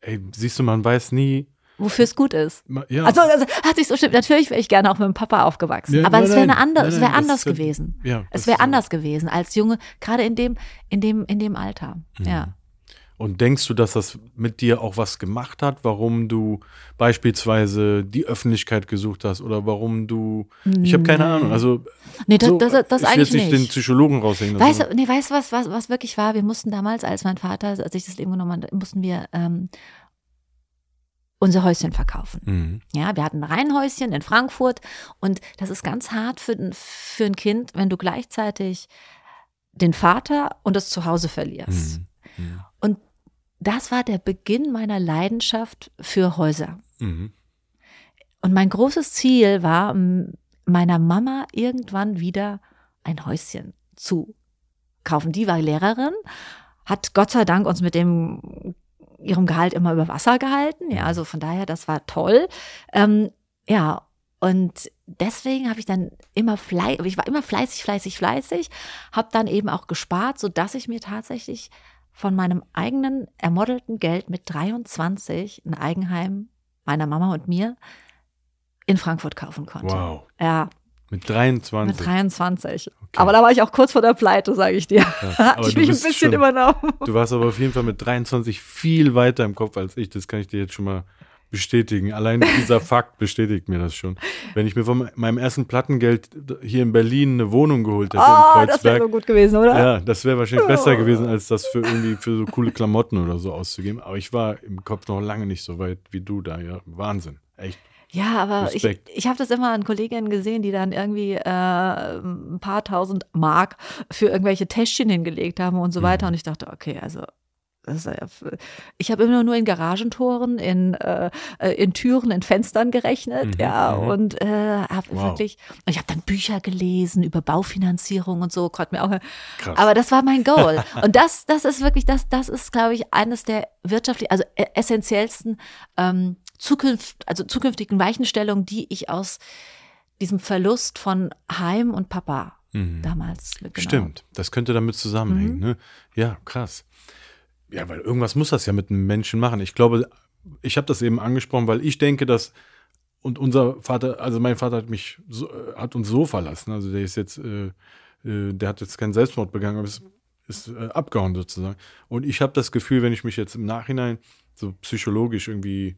S2: Ey, siehst du, man weiß nie,
S3: wofür es gut ist. Ja. Also, also hat sich so stimmt. Natürlich wäre ich gerne auch mit dem Papa aufgewachsen. Ja, aber nein, es wäre eine andere, es wäre anders das, gewesen. Ja, es wäre anders gewesen als Junge, gerade in dem, in dem, in dem Alter. Mhm. Ja.
S2: Und denkst du, dass das mit dir auch was gemacht hat, warum du beispielsweise die Öffentlichkeit gesucht hast oder warum du, ich habe keine Ahnung, also
S3: nee, das, so, das, das, das eigentlich
S2: nicht,
S3: nicht
S2: den Psychologen raushängen.
S3: Weißt du, nee, weißt du was, was, was wirklich war? Wir mussten damals, als mein Vater, als ich das Leben genommen habe, mussten wir ähm, unser Häuschen verkaufen. Mhm. Ja, wir hatten ein Reihenhäuschen in Frankfurt und das ist ganz hart für, für ein Kind, wenn du gleichzeitig den Vater und das Zuhause verlierst. Mhm. Mhm. Und das war der Beginn meiner Leidenschaft für Häuser. Mhm. Und mein großes Ziel war, meiner Mama irgendwann wieder ein Häuschen zu kaufen. Die war Lehrerin, hat Gott sei Dank uns mit dem ihrem Gehalt immer über Wasser gehalten. Ja, also von daher, das war toll. Ähm, ja, und deswegen habe ich dann immer fleißig, ich war immer fleißig, fleißig, fleißig, habe dann eben auch gespart, sodass ich mir tatsächlich von meinem eigenen ermodelten Geld mit 23 ein Eigenheim meiner Mama und mir in Frankfurt kaufen konnte.
S2: Wow.
S3: Ja,
S2: mit 23.
S3: Mit 23. Okay. Aber da war ich auch kurz vor der Pleite, sage ich dir. Ja, ich mich ein bisschen schon, übernommen.
S2: Du warst aber auf jeden Fall mit 23 viel weiter im Kopf als ich. Das kann ich dir jetzt schon mal bestätigen. Allein dieser Fakt bestätigt mir das schon. Wenn ich mir von meinem ersten Plattengeld hier in Berlin eine Wohnung geholt hätte,
S3: oh, in das wäre so gut gewesen, oder?
S2: Ja, das wäre wahrscheinlich oh. besser gewesen, als das für irgendwie für so coole Klamotten oder so auszugeben. Aber ich war im Kopf noch lange nicht so weit wie du da. Ja, Wahnsinn. Echt.
S3: Ja, aber Respekt. ich, ich habe das immer an Kolleginnen gesehen, die dann irgendwie äh, ein paar tausend Mark für irgendwelche Täschchen hingelegt haben und so mhm. weiter. Und ich dachte, okay, also ich habe immer nur in Garagentoren, in, äh, in Türen, in Fenstern gerechnet, mhm, ja, mhm. und äh, habe wow. wirklich, ich habe dann Bücher gelesen über Baufinanzierung und so, konnte mir auch, Krass. aber das war mein Goal. und das, das ist wirklich, das, das ist, glaube ich, eines der wirtschaftlich, also äh, essentiellsten ähm, Zukunft, also zukünftigen Weichenstellungen, die ich aus diesem Verlust von Heim und Papa mhm. damals
S2: genau. Stimmt, das könnte damit zusammenhängen. Mhm. Ne? Ja, krass. Ja, weil irgendwas muss das ja mit einem Menschen machen. Ich glaube, ich habe das eben angesprochen, weil ich denke, dass und unser Vater, also mein Vater hat mich, so, äh, hat uns so verlassen. Also der ist jetzt, äh, äh, der hat jetzt keinen Selbstmord begangen, aber ist, ist äh, abgehauen sozusagen. Und ich habe das Gefühl, wenn ich mich jetzt im Nachhinein so psychologisch irgendwie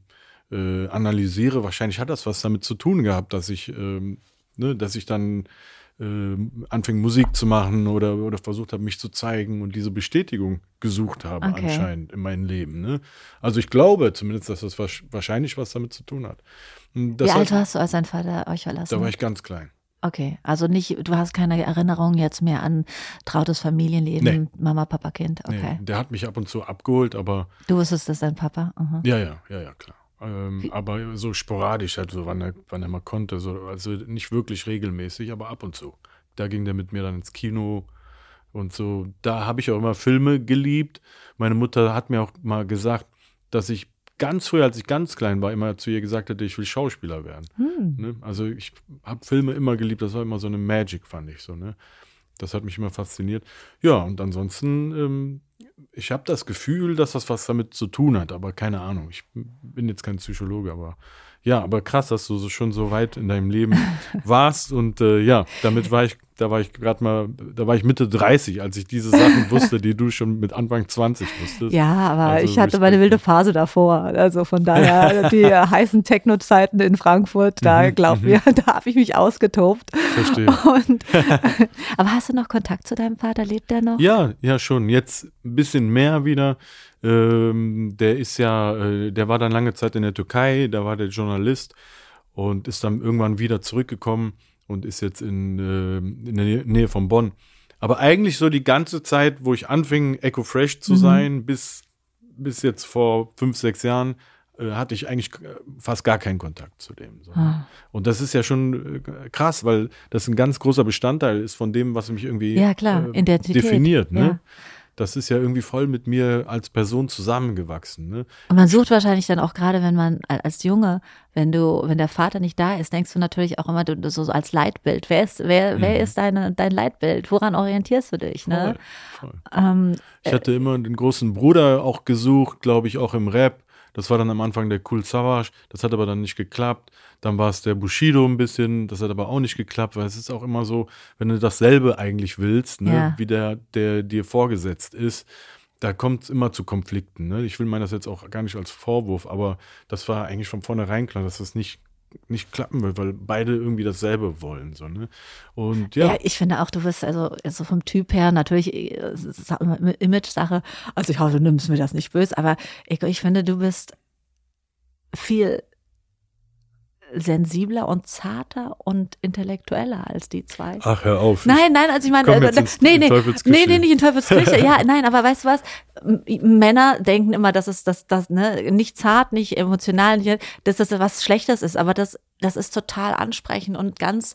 S2: äh, analysiere, wahrscheinlich hat das was damit zu tun gehabt, dass ich, ähm, ne, dass ich dann äh, anfing Musik zu machen oder, oder versucht habe, mich zu zeigen und diese Bestätigung gesucht habe okay. anscheinend in meinem Leben. Ne? Also ich glaube zumindest, dass das wahrscheinlich was damit zu tun hat.
S3: Wie alt warst du, als dein Vater euch verlassen
S2: Da war ich ganz klein.
S3: Okay, also nicht, du hast keine Erinnerung jetzt mehr an trautes Familienleben, nee. Mama, Papa, Kind. Okay.
S2: Nee, der hat mich ab und zu abgeholt, aber.
S3: Du wusstest, dass dein Papa?
S2: Uh Ja, ja, ja, ja, klar. Ähm, aber so sporadisch, halt so, wann er, wann er mal konnte. So, also nicht wirklich regelmäßig, aber ab und zu. Da ging der mit mir dann ins Kino und so. Da habe ich auch immer Filme geliebt. Meine Mutter hat mir auch mal gesagt, dass ich ganz früh, als ich ganz klein war, immer zu ihr gesagt hätte, ich will Schauspieler werden. Hm. Ne? Also ich habe Filme immer geliebt. Das war immer so eine Magic, fand ich so. Ne? Das hat mich immer fasziniert. Ja, und ansonsten ähm, ich habe das Gefühl, dass das was damit zu tun hat, aber keine Ahnung. Ich bin jetzt kein Psychologe, aber ja, aber krass, dass du so schon so weit in deinem Leben warst und äh, ja, damit war ich, da war ich gerade mal, da war ich Mitte 30, als ich diese Sachen wusste, die du schon mit Anfang 20 wusstest.
S3: Ja, aber
S2: Also
S3: ich hatte meine
S2: Respekt.
S3: wilde Phase davor. Also von daher, die heißen Techno-Zeiten in Frankfurt, da glaub mir, da habe ich mich ausgetobt.
S2: Verstehe.
S3: Und, aber hast du noch Kontakt zu deinem Vater? Lebt der noch?
S2: Ja, ja, schon. Jetzt ein bisschen mehr wieder. Ähm, der ist ja, äh, der war dann lange Zeit in der Türkei, da war der Journalist und ist dann irgendwann wieder zurückgekommen und ist jetzt in, äh, in der Nähe- von Bonn. Aber eigentlich so die ganze Zeit, wo ich anfing, Echo Fresh zu sein, bis, bis jetzt vor fünf, sechs Jahren, äh, hatte ich eigentlich äh, fast gar keinen Kontakt zu dem. So.
S3: Ah.
S2: Und das ist ja schon äh, krass, weil das ein ganz großer Bestandteil ist von dem, was mich irgendwie
S3: Ja, klar,
S2: äh, definiert. Ne?
S3: ja.
S2: Das ist ja irgendwie voll mit mir als Person zusammengewachsen. Ne?
S3: Und man sucht wahrscheinlich dann auch gerade, wenn man als Junge, wenn du, wenn der Vater nicht da ist, denkst du natürlich auch immer du, so als Leitbild. Wer ist, wer, wer ist deine, dein Leitbild? Woran orientierst du dich? Ne?
S2: Voll, voll.
S3: Ähm,
S2: Ich hatte immer den großen Bruder auch gesucht, glaube ich, auch im Rap. Das war dann am Anfang der Cool Savage, das hat aber dann nicht geklappt. Dann war es der Bushido ein bisschen, das hat aber auch nicht geklappt, weil es ist auch immer so, wenn du dasselbe eigentlich willst, ne,
S3: Ja.
S2: wie der, der dir vorgesetzt ist, da kommt es immer zu Konflikten. Ne? Ich will meinen das jetzt auch gar nicht als Vorwurf, aber das war eigentlich von vornherein klar, dass das nicht, nicht klappen wird, weil beide irgendwie dasselbe wollen. So, ne? Und ja,
S3: Ja. ich finde auch, du wirst also, also vom Typ her natürlich äh, Image-Sache. Also ich hoffe, du nimmst mir das nicht böse, aber ich, ich finde, du bist viel sensibler und zarter und intellektueller als die zwei.
S2: ach, hör auf.
S3: Nein, nein, also ich meine, äh,
S2: ins-
S3: nee, nee, nee, nee, nicht in Teufelsküche. ja, nein, aber weißt du was? Männer denken immer, dass es das, das, ne, nicht zart, nicht emotional, nicht, dass das was Schlechtes ist, aber das, das ist total ansprechend und ganz,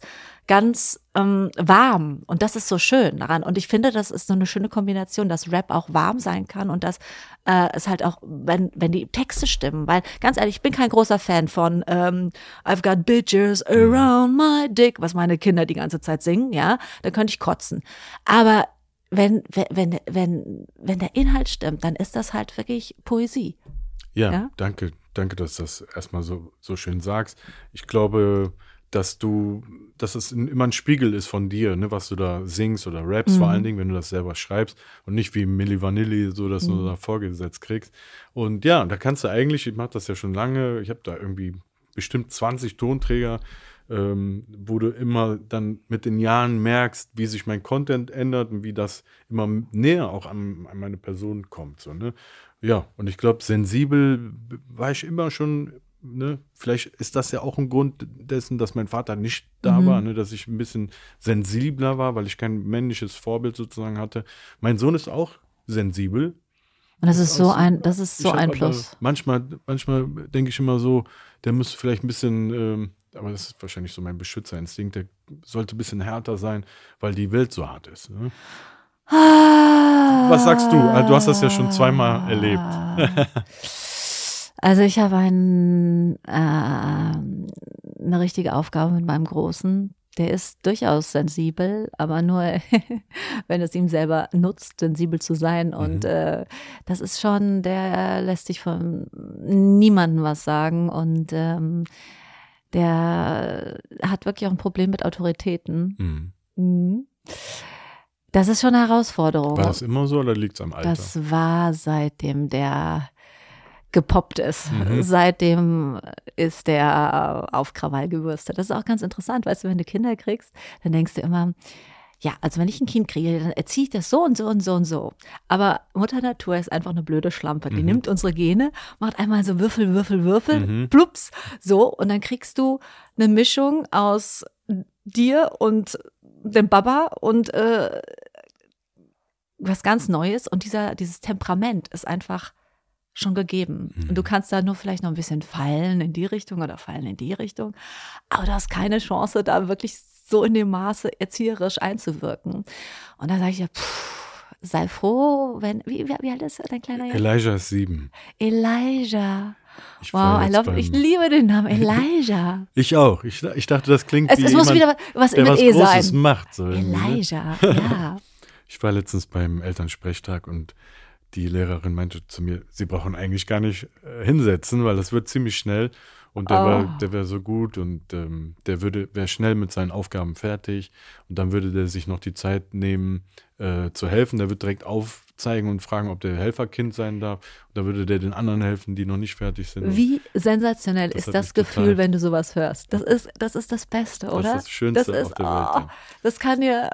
S3: ganz ähm, warm. Und das ist so schön daran. Und ich finde, das ist so eine schöne Kombination, dass Rap auch warm sein kann und dass äh, es halt auch, wenn, wenn die Texte stimmen, weil ganz ehrlich, ich bin kein großer Fan von ähm, I've got bitches around my dick, was meine Kinder die ganze Zeit singen, ja, da könnte ich kotzen. Aber wenn, wenn, wenn, wenn, der Inhalt stimmt, dann ist das halt wirklich Poesie.
S2: Ja,
S3: Ja?
S2: danke, danke, dass du das erstmal so, so schön sagst. Ich glaube, dass du, dass es immer ein Spiegel ist von dir, ne, was du da singst oder rappst, vor allen Dingen, wenn du das selber schreibst und nicht wie Milli Vanilli, so dass du da vorgesetzt kriegst. Und ja, da kannst du eigentlich, ich mache das ja schon lange, ich habe da irgendwie bestimmt 20 Tonträger, ähm, wo du immer dann mit den Jahren merkst, wie sich mein Content ändert und wie das immer näher auch an, an meine Person kommt. So, ne? Ja, und ich glaube, sensibel war ich immer schon, ne? Vielleicht ist das ja auch ein Grund dessen, dass mein Vater nicht da war, ne? dass ich ein bisschen sensibler war, weil ich kein männliches Vorbild sozusagen hatte. Mein Sohn ist auch sensibel.
S3: Und das ist so ein, das ist so ein Plus.
S2: Manchmal, manchmal denke ich immer so, der muss vielleicht ein bisschen, ähm, aber das ist wahrscheinlich so mein Beschützerinstinkt, der sollte ein bisschen härter sein, weil die Welt so hart ist. Ne? Was sagst du? Also, Du hast das ja schon zweimal erlebt.
S3: Also ich habe ein, äh, eine richtige Aufgabe mit meinem Großen. Der ist durchaus sensibel, aber nur, wenn es ihm selber nutzt, sensibel zu sein. Und äh, das ist schon, der lässt sich von niemandem was sagen. Und ähm, der hat wirklich auch ein Problem mit Autoritäten.
S2: Hm.
S3: Mhm. Das ist schon eine Herausforderung.
S2: War das immer so oder liegt es am Alter?
S3: Das war seitdem der gepoppt ist.
S2: Mhm.
S3: Seitdem ist der auf Krawall gewürstet. Das ist auch ganz interessant, weißt du, wenn du Kinder kriegst, dann denkst du immer, ja, also wenn ich ein Kind kriege, dann erziehe ich das so und so und so und so. Aber Mutter Natur ist einfach eine blöde Schlampe. Die
S2: Mhm.
S3: nimmt unsere Gene, macht einmal so Würfel, Würfel, Würfel,
S2: Mhm.
S3: plups, so und dann kriegst du eine Mischung aus dir und dem Baba und äh, was ganz Neues und dieser, dieses Temperament ist einfach schon gegeben. Und du kannst da nur vielleicht noch ein bisschen fallen in die Richtung oder fallen in die Richtung, aber du hast keine Chance, da wirklich so in dem Maße erzieherisch einzuwirken. Und da sage ich ja, pff, sei froh, wenn, wie, wie, wie alt ist dein kleiner Junge?
S2: Elijah ist sieben.
S3: Elijah.
S2: Ich
S3: Wow, I love, ich liebe den Namen Elijah.
S2: Ich auch. Ich, ich dachte, das klingt
S3: Es,
S2: wie
S3: es muss
S2: jemand,
S3: wieder was
S2: der
S3: mit
S2: was
S3: E
S2: Großes
S3: sein.
S2: macht. So ne?
S3: Elijah, ja.
S2: Ich war letztens beim Elternsprechtag und die Lehrerin meinte zu mir, sie brauchen eigentlich gar nicht äh, hinsetzen, weil das wird ziemlich schnell. Und der
S3: Oh.
S2: wäre so gut und ähm, der würde, wäre schnell mit seinen Aufgaben fertig. Und dann würde der sich noch die Zeit nehmen, äh, zu helfen. Der wird direkt aufzeigen und fragen, ob der Helferkind sein darf. Und dann würde der den anderen helfen, die noch nicht fertig sind.
S3: Wie sensationell
S2: Das
S3: ist das Gefühl,
S2: total-
S3: wenn du sowas hörst? Das ist das, ist das Beste,
S2: ist
S3: oder?
S2: das Schönste
S3: das
S2: auf der Welt,
S3: oh,
S2: ja.
S3: Das kann dir,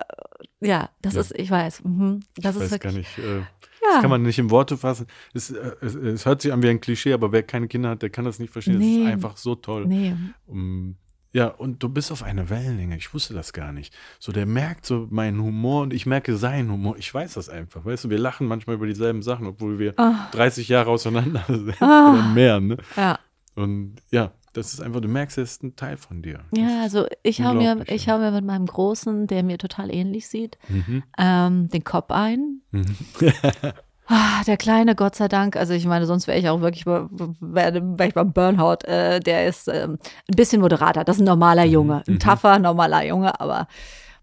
S3: ja, das
S2: Ja.
S3: ist, ich weiß, mhm, das
S2: ich
S3: ist
S2: weiß gar
S3: wirklich,
S2: nicht. Äh,
S3: ja.
S2: Das kann man nicht in Worte fassen. Es, äh, es, es hört sich an wie ein Klischee, aber wer keine Kinder hat, der kann das nicht verstehen.
S3: Nee.
S2: Es ist einfach so toll.
S3: nee.
S2: Um, ja, und du bist auf einer Wellenlänge. Ich wusste das gar nicht. So, der merkt so meinen Humor und ich merke seinen Humor. Ich weiß das einfach. Weißt du, wir lachen manchmal über dieselben Sachen, obwohl wir
S3: Ah.
S2: 30 Jahre auseinander sind
S3: Ah.
S2: oder mehr. Ne?
S3: Ja.
S2: Und ja, das ist einfach, du merkst, er ist ein Teil von dir.
S3: Ja, also ich hau mir, ich hau mir mit meinem Großen, der mir total ähnlich sieht,
S2: Mhm.
S3: ähm, den Kopf ein.
S2: Mhm.
S3: Ah, der Kleine, Gott sei Dank, also ich meine, sonst wäre ich auch wirklich, wär ich beim Burnout, äh, der ist ähm, ein bisschen moderater, das ist ein normaler
S2: Mhm.
S3: Junge, ein tougher, normaler Junge, aber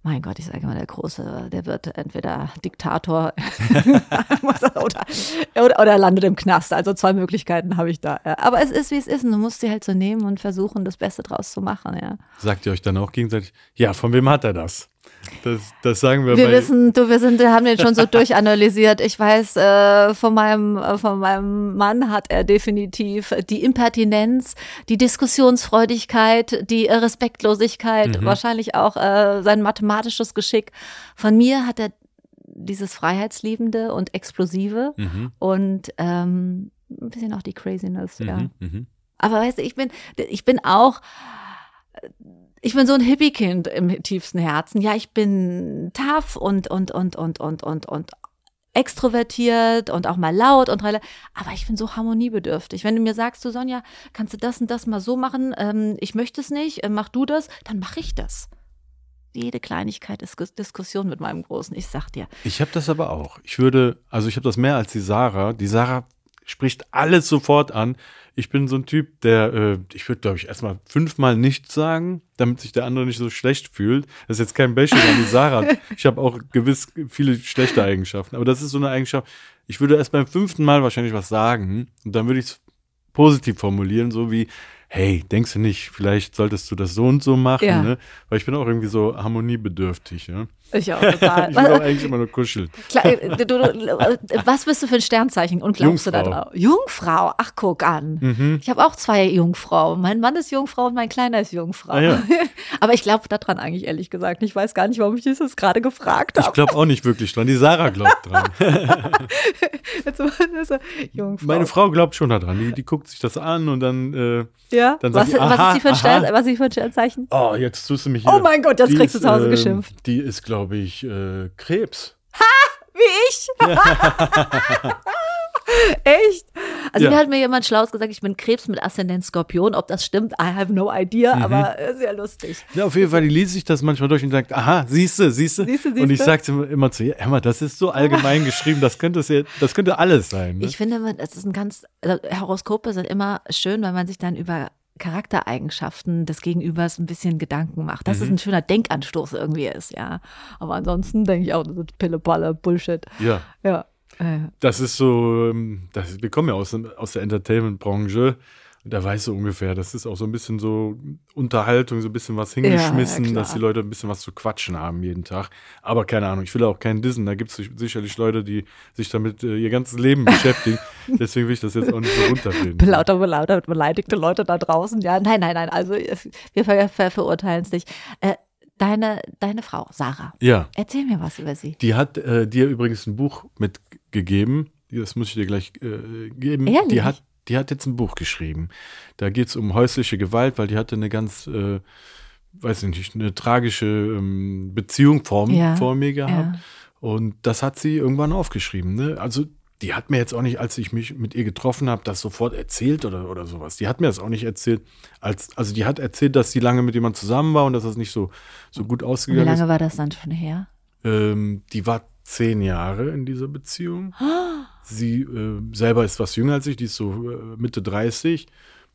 S3: mein Gott, ich sage immer, der Große, der wird entweder Diktator oder, oder, oder landet im Knast. Also zwei Möglichkeiten habe ich da. Ja. Aber es ist, wie es ist. Und du musst sie halt so nehmen und versuchen, das Beste draus zu machen. Ja.
S2: Sagt ihr euch dann auch gegenseitig, ja, von wem hat er das? Das, das sagen wir,
S3: Wir
S2: bei,
S3: wissen, du, wir sind, wir haben den schon so durchanalysiert. Ich weiß, äh, von meinem, äh, von meinem Mann hat er definitiv die Impertinenz, die Diskussionsfreudigkeit, die äh, Respektlosigkeit,
S2: Mhm.
S3: wahrscheinlich auch äh, sein mathematisches Geschick. Von mir hat er dieses Freiheitsliebende und Explosive
S2: Mhm,
S3: und ähm, ein bisschen auch die Craziness, ja.
S2: mhm, mhm.
S3: Aber weißt du, ich bin, ich bin auch, ich bin so ein Hippie-Kind im tiefsten Herzen. Ja, ich bin tough und, und, und, und, und, und, und extrovertiert und auch mal laut und aber ich bin so harmoniebedürftig. Wenn du mir sagst, du Sonja, kannst du das und das mal so machen, ähm, ich möchte es nicht, äh, mach du das, dann mache ich das. Jede Kleinigkeit ist Diskussion mit meinem Großen, ich sag dir.
S2: Ich habe das aber auch. Ich würde, also ich habe das mehr als die Sarah. Die Sarah spricht alles sofort an. Ich bin so ein Typ, der, äh, ich würde, glaube ich, erstmal fünfmal nichts sagen, damit sich der andere nicht so schlecht fühlt. Das ist jetzt kein Bashing an die Sarah. Ich habe auch gewiss viele schlechte Eigenschaften. Aber das ist so eine Eigenschaft. Ich würde erst beim fünften Mal wahrscheinlich was sagen und dann würde ich es positiv formulieren, so wie, hey, denkst du nicht, vielleicht solltest du das so und so machen,
S3: Ja.
S2: ne? Weil ich bin auch irgendwie so harmoniebedürftig, ja.
S3: Ich auch total.
S2: Ich will auch eigentlich immer nur kuscheln.
S3: Äh, du, du, äh, was bist du für ein Sternzeichen und glaubst du da
S2: Jungfrau.
S3: drauf? Jungfrau, ach guck an.
S2: Mhm.
S3: Ich habe auch zwei Jungfrauen. Mein Mann ist Jungfrau und mein Kleiner ist Jungfrau.
S2: Ah, ja.
S3: Aber ich glaube daran eigentlich ehrlich gesagt. Ich weiß gar nicht, warum ich das gerade gefragt
S2: Ich
S3: habe.
S2: glaube auch nicht wirklich dran. Die Sarah glaubt dran.
S3: Jungfrau.
S2: Meine Frau glaubt schon daran. Die, die guckt sich das an und dann, äh,
S3: ja?
S2: dann
S3: was,
S2: sagt
S3: was die für ein
S2: aha.
S3: Was ist die für ein Sternzeichen?
S2: oh, jetzt tust du mich hier.
S3: Oh mein Gott, jetzt
S2: Die
S3: kriegst du zu Hause
S2: ähm,
S3: geschimpft.
S2: Die ist, glaube ich, äh, Krebs.
S3: Wie ich? Echt? Also
S2: Ja.
S3: mir hat mir jemand Schlaues gesagt, ich bin Krebs mit Aszendent Skorpion. Ob das stimmt, I have no idea,
S2: Mhm.
S3: aber äh, sehr lustig.
S2: Ja, auf jeden Fall, die liest sich das manchmal durch und sagt, aha, siehste, siehste.
S3: Siehste,
S2: Und ich sagte immer, zu ihr, Emma, das ist so allgemein geschrieben, das könnte, es ja, das könnte alles sein. Ne?
S3: Ich finde, es ist ein ganz, also Horoskope sind immer schön, weil man sich dann über Charaktereigenschaften des Gegenübers ein bisschen Gedanken macht. Das ist
S2: Mhm.
S3: ein schöner Denkanstoß irgendwie ist, ja. Aber ansonsten denke ich auch, das ist Pille-Palle, Bullshit.
S2: ja.
S3: Ja. Äh,
S2: Das ist so, ähm, das, wir kommen ja aus, aus der Entertainment-Branche. Da weißt du ungefähr, das ist auch so ein bisschen so Unterhaltung, so ein bisschen was hingeschmissen,
S3: Ja, ja,
S2: dass die Leute ein bisschen was zu quatschen haben jeden Tag. Aber keine Ahnung, ich will auch keinen Dissen. Da gibt es sicherlich Leute, die sich damit äh, ihr ganzes Leben beschäftigen. Deswegen will ich das jetzt auch nicht so runterreden.
S3: Lauter, lauter beleidigte Leute da draußen. Ja, nein, nein, nein. Also wir ver ver verurteilen es nicht. Äh, deine, deine Frau, Sarah,
S2: Ja,
S3: erzähl mir was über sie.
S2: die hat äh, dir übrigens ein Buch mitgegeben. Das muss ich dir gleich äh, geben.
S3: Ehrlich?
S2: Die hat, die hat jetzt ein Buch geschrieben. Da geht es um häusliche Gewalt, weil die hatte eine ganz, äh, weiß ich nicht, eine tragische ähm, Beziehung vor,
S3: Ja,
S2: vor mir gehabt.
S3: ja.
S2: Und das hat sie irgendwann aufgeschrieben. Ne? Also die hat mir jetzt auch nicht, als ich mich mit ihr getroffen habe, das sofort erzählt oder, oder sowas. Die hat mir das auch nicht erzählt. Als, also die hat erzählt, dass sie lange mit jemand zusammen war und dass das nicht so, so gut
S3: Wie
S2: ausgegangen ist.
S3: lange war das dann schon her?
S2: Ähm, die war zehn Jahre in dieser Beziehung. Sie äh, selber ist was jünger als ich, die ist so äh, Mitte 30.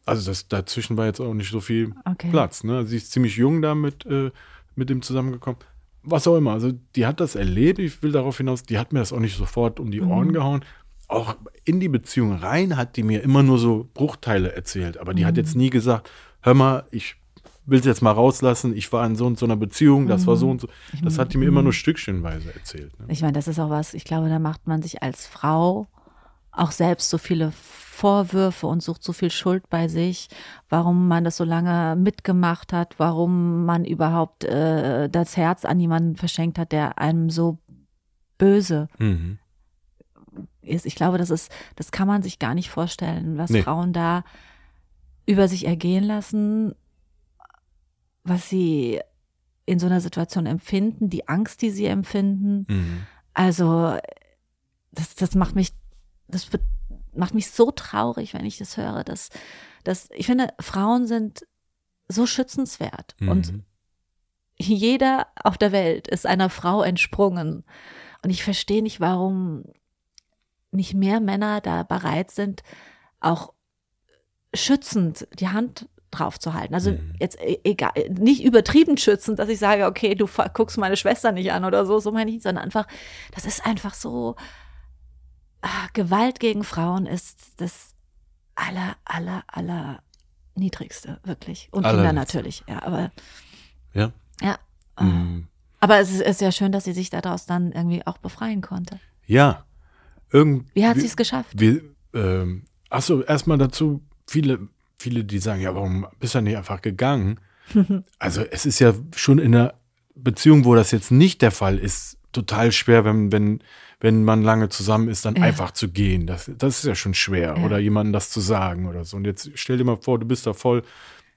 S2: Also das, dazwischen war jetzt auch nicht so viel
S3: Okay.
S2: Platz. Ne? Sie ist ziemlich jung da mit, äh, mit dem zusammengekommen. Was auch immer. Also die hat das erlebt. Ich will darauf hinaus, die hat mir das auch nicht sofort um die Ohren gehauen. auch in die Beziehung rein hat die mir immer nur so Bruchteile erzählt. Aber die mhm. hat jetzt nie gesagt, hör mal, ich will es jetzt mal rauslassen, ich war in so und so einer Beziehung, das mhm. war so mhm. und so. Das hat die mir immer nur Stückchenweise erzählt.
S3: Ne? Ich meine, das ist auch was, ich glaube, da macht man sich als Frau auch selbst so viele Vorwürfe und sucht so viel Schuld bei sich, warum man das so lange mitgemacht hat, warum man überhaupt äh, das Herz an jemanden verschenkt hat, der einem so böse mhm. ist. Ich glaube, das ist, das kann man sich gar nicht vorstellen, was nee. Frauen da über sich ergehen lassen, was sie in so einer Situation empfinden, die Angst, die sie empfinden. Mhm. Also, das, das macht mich, das macht mich so traurig, wenn ich das höre, dass, dass ich finde, Frauen sind so schützenswert mhm. und jeder auf der Welt ist einer Frau entsprungen. Und ich verstehe nicht, warum nicht mehr Männer da bereit sind, auch schützend die Hand drauf zu halten. Also mhm. jetzt e, egal, nicht übertrieben schützend, dass ich sage, okay, du guckst meine Schwester nicht an oder so, so meine ich, sondern einfach, das ist einfach so, ah, Gewalt gegen Frauen ist das aller, aller, aller niedrigste, wirklich. Und Kinder natürlich, ja, aber.
S2: Ja.
S3: Ja. Mhm. Aber es ist, ist ja schön, dass sie sich daraus dann irgendwie auch befreien konnte.
S2: Ja. Irgend,
S3: Wie hat sie es geschafft?
S2: Wir, ähm, achso, erstmal dazu, viele, viele, die sagen, ja, warum bist du nicht einfach gegangen? also es ist ja schon in einer Beziehung, wo das jetzt nicht der Fall ist, total schwer, wenn, wenn, wenn man lange zusammen ist, dann ja. einfach zu gehen. Das, das ist ja schon schwer. Ja. Oder jemandem das zu sagen oder so. Und jetzt stell dir mal vor, du bist da voll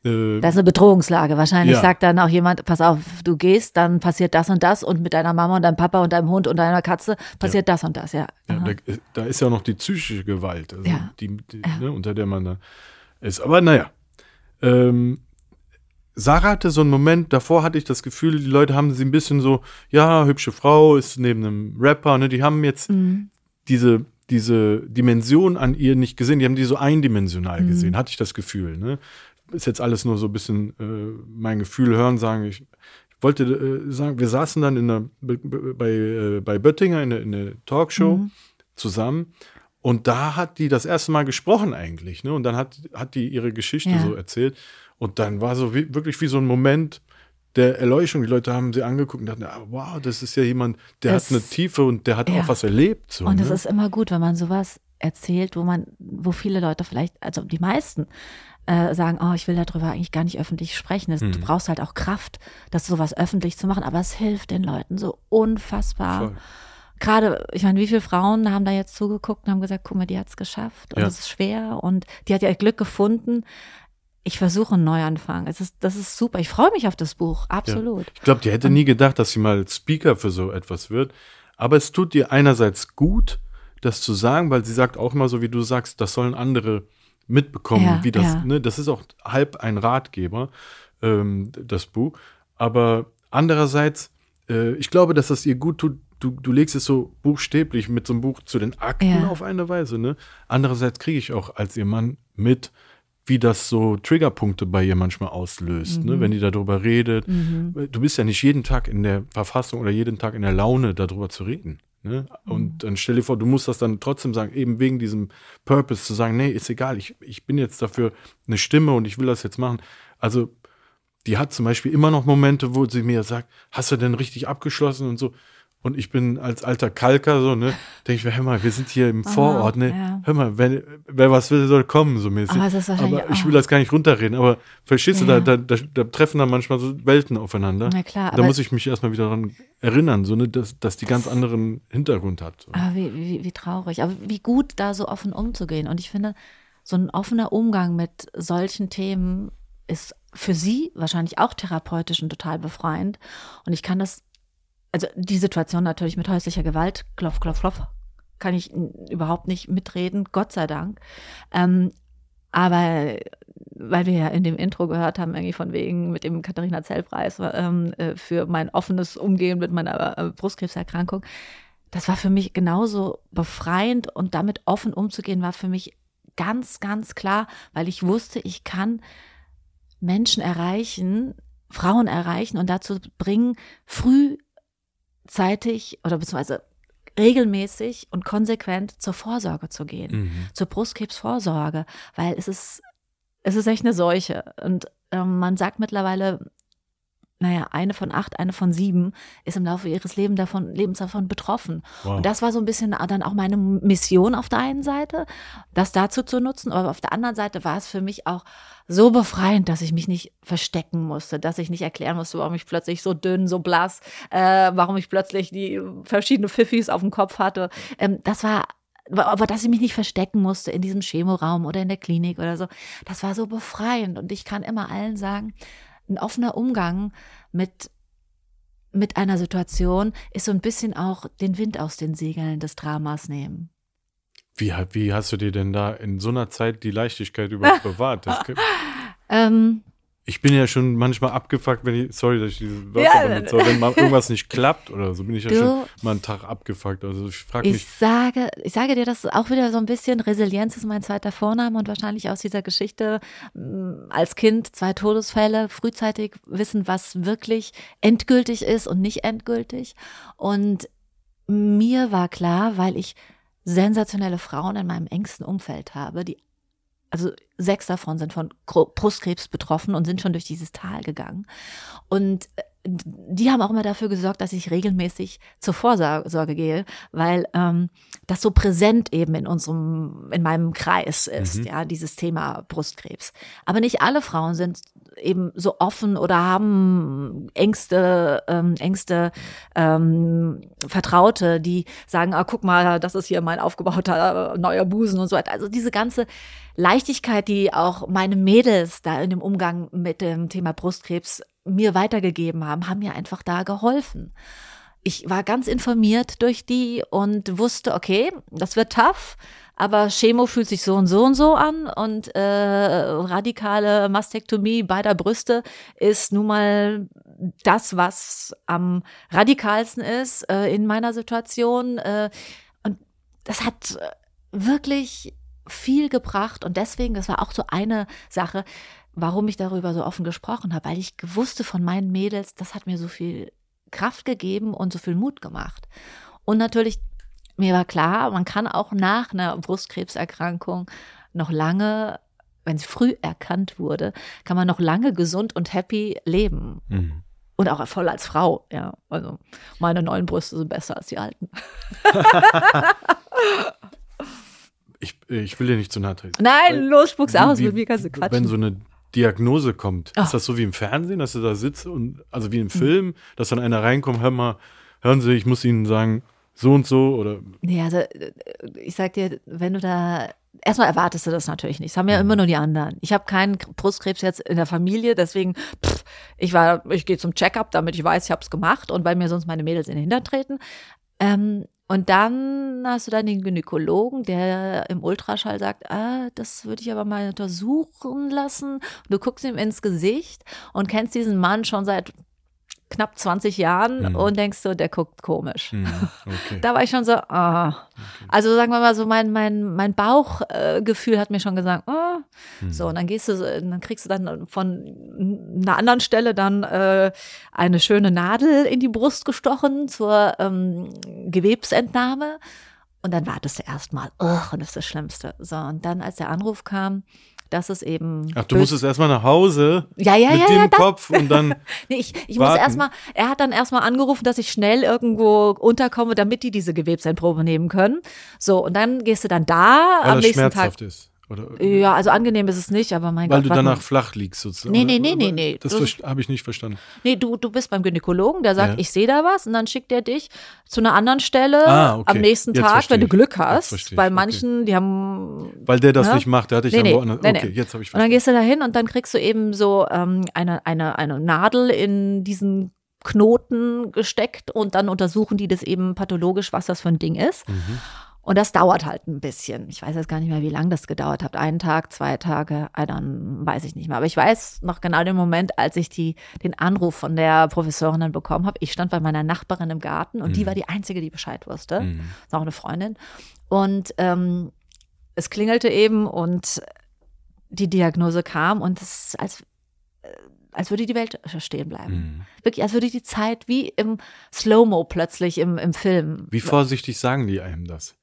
S3: äh, das ist eine Bedrohungslage. Wahrscheinlich ja. sagt dann auch jemand, pass auf, du gehst, dann passiert das und das und mit deiner Mama und deinem Papa und deinem Hund und deiner Katze passiert das und das, ja.
S2: ja da, da, ist ja noch die psychische Gewalt, also die, die ne, unter der man da ist. Aber naja. Ähm, Sarah hatte so einen Moment, davor hatte ich das Gefühl, die Leute haben sie ein bisschen so, ja, hübsche Frau, ist neben einem Rapper, ne, die haben jetzt mhm. diese, diese Dimension an ihr nicht gesehen, die haben die so eindimensional mhm. gesehen, hatte ich das Gefühl, ne ist jetzt alles nur so ein bisschen äh, mein Gefühl hören, sagen. Ich, ich wollte äh, sagen, wir saßen dann in der, bei, äh, bei Böttinger in der, in der Talkshow mhm. zusammen und da hat die das erste Mal gesprochen eigentlich. Ne? Und dann hat, hat die ihre Geschichte ja. so erzählt. Und dann war so wie, wirklich wie so ein Moment der Erleuchtung. Die Leute haben sie angeguckt und dachten, ah, wow, das ist ja jemand, der das, hat eine Tiefe und der hat ja. auch was erlebt. So,
S3: und es ne? ist immer gut, wenn man sowas erzählt, wo man, wo viele Leute vielleicht, also die meisten, äh, sagen, oh, ich will darüber eigentlich gar nicht öffentlich sprechen. Das, mhm. Du brauchst halt auch Kraft, das sowas öffentlich zu machen, aber es hilft den Leuten so unfassbar. Voll. Gerade, ich meine, wie viele Frauen haben da jetzt zugeguckt und haben gesagt, guck mal, die hat es geschafft und es ja. ist schwer und die hat ja Glück gefunden. Ich versuche einen Neuanfang. Es ist, das ist super. Ich freue mich auf das Buch, absolut. Ja.
S2: Ich glaube, die hätte nie gedacht, dass sie mal Speaker für so etwas wird. Aber es tut dir einerseits gut, das zu sagen, weil sie sagt auch immer so, wie du sagst, das sollen andere mitbekommen, ja, wie das, ne, das ist auch halb ein Ratgeber, ähm, das Buch. Aber andererseits, äh, ich glaube, dass das ihr gut tut, du, du legst es so buchstäblich mit so einem Buch zu den Akten ja. auf eine Weise, ne? Andererseits kriege ich auch als ihr Mann mit, wie das so Triggerpunkte bei ihr manchmal auslöst, ne? mhm. ne? wenn die darüber redet. Mhm. Du bist ja nicht jeden Tag in der Verfassung oder jeden Tag in der Laune, darüber zu reden. Ne? Und mhm. dann stell dir vor, du musst das dann trotzdem sagen, eben wegen diesem Purpose zu sagen, nee, ist egal, ich, ich bin jetzt dafür eine Stimme und ich will das jetzt machen. Also, die hat zum Beispiel immer noch Momente, wo sie mir sagt, hast du denn richtig abgeschlossen und so. Und ich bin als alter Kalker so, ne, denke ich mir, hör mal, wir sind hier im Vorort, ne, ja. hör mal, wenn, wer was will, soll kommen, so mäßig. Aber, aber ich will das gar nicht runterreden, aber verstehst ja. du, da, da, da, treffen dann manchmal so Welten aufeinander.
S3: Na klar.
S2: Da muss ich mich erstmal wieder daran erinnern, so, ne, dass, dass die ganz anderen Hintergrund hat. So.
S3: Aber wie, wie, wie traurig, aber wie gut, da so offen umzugehen. Und ich finde, so ein offener Umgang mit solchen Themen ist für sie wahrscheinlich auch therapeutisch und total befreiend. Und ich kann das also die Situation natürlich mit häuslicher Gewalt, klopf, klopf, klopf, kann ich überhaupt nicht mitreden, Gott sei Dank. Ähm, aber weil wir ja in dem Intro gehört haben, irgendwie von wegen mit dem Katharina Zell-Preis ähm, äh, für mein offenes Umgehen mit meiner äh, Brustkrebserkrankung, das war für mich genauso befreiend und damit offen umzugehen, war für mich ganz, ganz klar, weil ich wusste, ich kann Menschen erreichen, Frauen erreichen und dazu bringen, früh zeitig oder beziehungsweise regelmäßig und konsequent zur Vorsorge zu gehen,
S2: Mhm.
S3: zur Brustkrebsvorsorge, weil es ist, es ist echt eine Seuche. Und ähm, man sagt mittlerweile, naja, eine von acht, eine von sieben ist im Laufe ihres Lebens davon, Lebens davon betroffen.
S2: Wow.
S3: Und das war so ein bisschen dann auch meine Mission auf der einen Seite, das dazu zu nutzen, aber auf der anderen Seite war es für mich auch so befreiend, dass ich mich nicht verstecken musste, dass ich nicht erklären musste, warum ich plötzlich so dünn, so blass, äh, warum ich plötzlich die verschiedenen Pfiffis auf dem Kopf hatte. Ähm, das war aber dass ich mich nicht verstecken musste in diesem Chemoraum oder in der Klinik oder so, das war so befreiend. Und ich kann immer allen sagen, ein offener Umgang mit, mit einer Situation ist so ein bisschen auch den Wind aus den Segeln des Dramas nehmen.
S2: Wie, wie hast du dir denn da in so einer Zeit die Leichtigkeit überhaupt bewahrt?
S3: Ähm,
S2: ich bin ja schon manchmal abgefuckt, wenn ich, sorry, dass ich diese Wörter
S3: Ja,
S2: benutze, aber wenn mal irgendwas nicht klappt oder so, bin ich ja
S3: Du-
S2: schon mal einen Tag abgefuckt. Also ich frage
S3: ich
S2: mich,
S3: sage, ich sage dir das auch wieder so ein bisschen. Resilienz ist mein zweiter Vorname und wahrscheinlich aus dieser Geschichte mh, als Kind zwei Todesfälle, frühzeitig wissen, was wirklich endgültig ist und nicht endgültig. Und mir war klar, weil ich sensationelle Frauen in meinem engsten Umfeld habe, die also sechs davon sind von Brustkrebs betroffen und sind schon durch dieses Tal gegangen. Und äh, die haben auch immer dafür gesorgt, dass ich regelmäßig zur Vorsorge gehe, weil ähm, das so präsent eben in unserem, in meinem Kreis ist, ja, dieses Thema Brustkrebs. Aber nicht alle Frauen sind eben so offen oder haben Ängste, ähm, Ängste, ähm, Vertraute, die sagen, ah, guck mal, das ist hier mein aufgebauter neuer Busen und so weiter. Also diese ganze Leichtigkeit, die auch meine Mädels da in dem Umgang mit dem Thema Brustkrebs mir weitergegeben haben, haben mir einfach da geholfen. Ich war ganz informiert durch die und wusste, okay, das wird tough, aber Chemo fühlt sich so und so und so an und äh, radikale Mastektomie beider Brüste ist nun mal das, was am radikalsten ist äh, in meiner Situation. Äh, und das hat wirklich viel gebracht und deswegen, das war auch so eine Sache, warum ich darüber so offen gesprochen habe, weil ich wusste von meinen Mädels, das hat mir so viel Kraft gegeben und so viel Mut gemacht. Und natürlich, mir war klar, man kann auch nach einer Brustkrebserkrankung noch lange, wenn sie früh erkannt wurde, kann man noch lange gesund und happy leben.
S2: Mhm.
S3: Und auch voll als Frau, ja. Also meine neuen Brüste sind besser als die alten.
S2: ich, ich will dir nicht zu nahe treten.
S3: Nein, los, spuck's aus,
S2: Wie-
S3: mit mir kannst du quatschen.
S2: Wenn so eine Diagnose kommt,
S3: Ah.
S2: ist das so wie im Fernsehen, dass du da sitzt und, also wie im Film, dass dann einer reinkommt, hör mal, hören Sie, ich muss Ihnen sagen, so und so oder
S3: Nee, also äh, ich sag dir, wenn du da erstmal erwartest du das natürlich nicht. Das haben ja immer nur die anderen. Ich habe keinen Brustkrebs jetzt in der Familie, deswegen pff, ich war, ich gehe zum Checkup, damit ich weiß, ich habe es gemacht und weil mir sonst meine Mädels in den Hintern treten. Ähm, und dann hast du dann den Gynäkologen, der im Ultraschall sagt, ah, das würde ich aber mal untersuchen lassen. Du guckst ihm ins Gesicht und kennst diesen Mann schon seit knapp 20 Jahren
S2: Mhm.
S3: und denkst so, der guckt komisch.
S2: hm, okay.
S3: Da war ich schon so, ah. Also sagen wir mal so, mein, mein, mein Bauchgefühl Gefühl hat mir schon gesagt, ah. So, und dann gehst du, dann kriegst du dann von einer anderen Stelle dann äh, eine schöne Nadel in die Brust gestochen zur ähm, Gewebsentnahme. Und dann wartest du erstmal, ugh, und das ist das Schlimmste. So, und dann, als der Anruf kam, dass es eben.
S2: Ach, du musstest erstmal nach Hause
S3: ja, ja,
S2: mit
S3: ja,
S2: dem
S3: ja, das,
S2: Kopf und dann
S3: Nee, ich, ich muss erstmal, er hat dann erstmal angerufen, dass ich schnell irgendwo unterkomme, damit die diese Gewebseinprobe nehmen können. So, und dann gehst du dann da
S2: weil
S3: am
S2: das
S3: nächsten
S2: schmerzhaft
S3: Tag.
S2: ist. Oder,
S3: Ja, also angenehm ist es nicht, aber mein
S2: weil
S3: Gott.
S2: du
S3: warte
S2: danach
S3: mal.
S2: flach liegst sozusagen.
S3: Nee, nee, nee, nee, nee.
S2: Das habe ich nicht verstanden.
S3: Nee, du, du bist beim Gynäkologen, der sagt,
S2: Ja.
S3: ich sehe da was, und dann schickt er dich zu einer anderen Stelle
S2: Ah, okay.
S3: am nächsten
S2: Jetzt
S3: Tag, wenn du. Glück hast. Bei
S2: okay.
S3: manchen, die haben
S2: Weil der das
S3: Ja?
S2: nicht macht, der hatte ich
S3: Nee,
S2: dann
S3: nee,
S2: woanders.
S3: nee,
S2: okay, jetzt habe ich
S3: Und dann
S2: verstanden.
S3: gehst du da hin und dann kriegst du eben so ähm, eine, eine, eine Nadel in diesen Knoten gesteckt und dann untersuchen die das eben pathologisch, was das für ein Ding ist.
S2: Mhm.
S3: Und das dauert halt ein bisschen. Ich weiß jetzt gar nicht mehr, wie lange das gedauert hat. Einen Tag, zwei Tage, I don't, weiß ich nicht mehr. Aber ich weiß noch genau den Moment, als ich die, den Anruf von der Professorin dann bekommen habe. Ich stand bei meiner Nachbarin im Garten und die war die Einzige, die Bescheid wusste.
S2: Mhm.
S3: Ist auch eine Freundin. Und ähm, es klingelte eben und die Diagnose kam und es ist als als würde die Welt stehen bleiben. Mhm. Wirklich, als würde die Zeit wie im Slow-Mo plötzlich im, im Film.
S2: Wie vorsichtig sagen die einem das?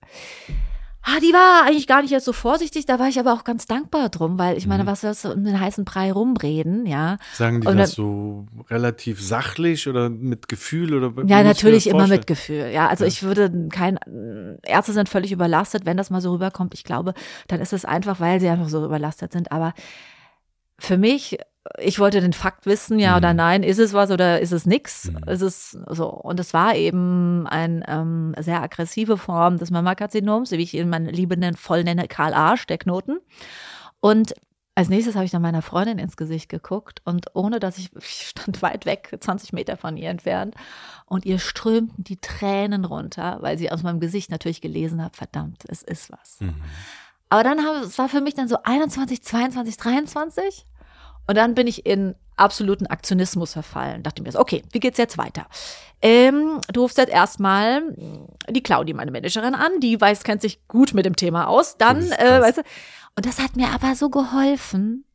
S3: Ah, die war eigentlich gar nicht jetzt so vorsichtig, da war ich aber auch ganz dankbar drum, weil ich meine, mhm. was sollst du um den heißen Brei rumreden, ja?
S2: Sagen die und das so relativ sachlich oder mit Gefühl oder
S3: Ja, natürlich immer mit Gefühl. Ja, also ja. ich würde kein Ärzte sind völlig überlastet, wenn das mal so rüberkommt. Ich glaube, dann ist es einfach, weil sie einfach so überlastet sind, aber für mich ich wollte den Fakt wissen, ja mhm. oder nein, ist es was oder ist es nix? Mhm. Ist es so? Und es war eben eine ähm, sehr aggressive Form des Mammakarzinoms, wie ich ihn meine Liebe voll nenne, Karl Arsch, der Knoten. Und als nächstes habe ich dann meiner Freundin ins Gesicht geguckt und ohne dass ich, ich stand weit weg, 20 Meter von ihr entfernt und ihr strömten die Tränen runter, weil sie aus meinem Gesicht natürlich gelesen hat, verdammt, es ist was. Mhm. Aber dann habe, es war für mich dann so 21, 22, 23 und dann bin ich in absoluten Aktionismus verfallen. Dachte mir so, okay, wie geht's jetzt weiter? Ähm, du rufst jetzt erstmal die Claudi, meine Managerin, an. Die weiß, kennt sich gut mit dem Thema aus. Dann, äh, weißt du, und das hat mir aber so geholfen.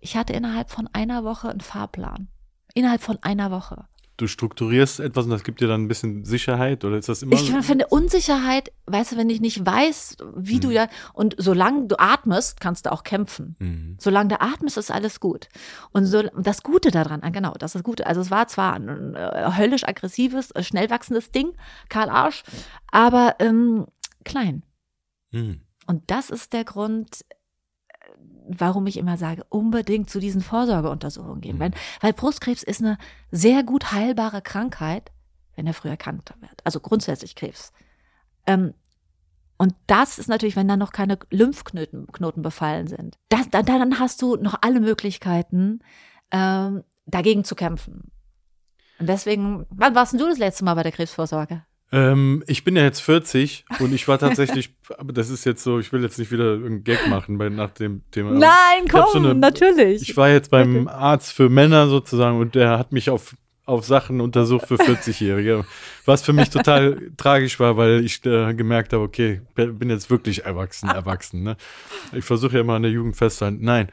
S3: Ich hatte innerhalb von einer Woche einen Fahrplan. Innerhalb von einer Woche
S2: du strukturierst etwas und das gibt dir dann ein bisschen Sicherheit oder ist das immer?
S3: Ich finde Unsicherheit, weißt du, wenn ich nicht weiß, wie mhm. du ja und solange du atmest, kannst du auch kämpfen. Mhm. Solange du atmest, ist alles gut. Und so das Gute daran, ah, genau, das ist das Gute. Also es war zwar ein äh, höllisch aggressives, äh, schnell wachsendes Ding, Karl Arsch, aber ähm, klein. Mhm. Und das ist der Grund, warum ich immer sage, unbedingt zu diesen Vorsorgeuntersuchungen gehen. Mhm. Weil, weil Brustkrebs ist eine sehr gut heilbare Krankheit, wenn er früh erkannt wird. Also grundsätzlich Krebs. Ähm, und das ist natürlich, wenn dann noch keine Lymphknoten Knoten befallen sind. Das, dann, dann hast du noch alle Möglichkeiten, ähm, dagegen zu kämpfen. Und deswegen, wann warst denn du das letzte Mal bei der Krebsvorsorge?
S2: Ähm, ich bin ja jetzt 40 und ich war tatsächlich, aber das ist jetzt so, ich will jetzt nicht wieder einen Gag machen bei, nach dem Thema.
S3: Nein, komm, so eine, natürlich.
S2: Ich war jetzt beim Arzt für Männer sozusagen und der hat mich auf, auf Sachen untersucht für 40-Jährige. Was für mich total tragisch war, weil ich äh, gemerkt habe, okay, bin jetzt wirklich erwachsen, erwachsen. Ne? Ich versuche ja immer an der Jugend festzuhalten. Nein,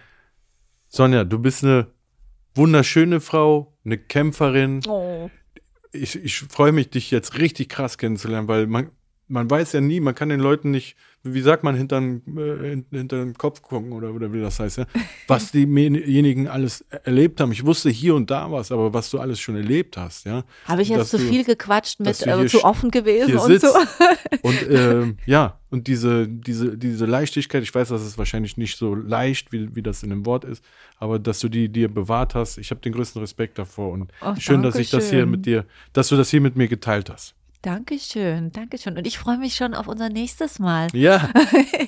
S2: Sonja, du bist eine wunderschöne Frau, eine Kämpferin. Oh ich, ich freue mich, dich jetzt richtig krass kennenzulernen, weil man, man weiß ja nie, man kann den Leuten nicht, wie sagt man, hinter äh, hinter den Kopf gucken oder, oder wie das heißt, ja? was diejenigen alles erlebt haben. Ich wusste hier und da was, aber was du alles schon erlebt hast, ja.
S3: Habe ich jetzt zu du, viel gequatscht mit äh, zu offen gewesen und so.
S2: und äh, ja, und diese, diese, diese Leichtigkeit, ich weiß, dass es wahrscheinlich nicht so leicht, wie, wie das in dem Wort ist, aber dass du die dir bewahrt hast, ich habe den größten Respekt davor und oh, schön, dass ich das hier mit dir, dass du das hier mit mir geteilt hast.
S3: Dankeschön, Dankeschön. Und ich freue mich schon auf unser nächstes Mal.
S2: Ja.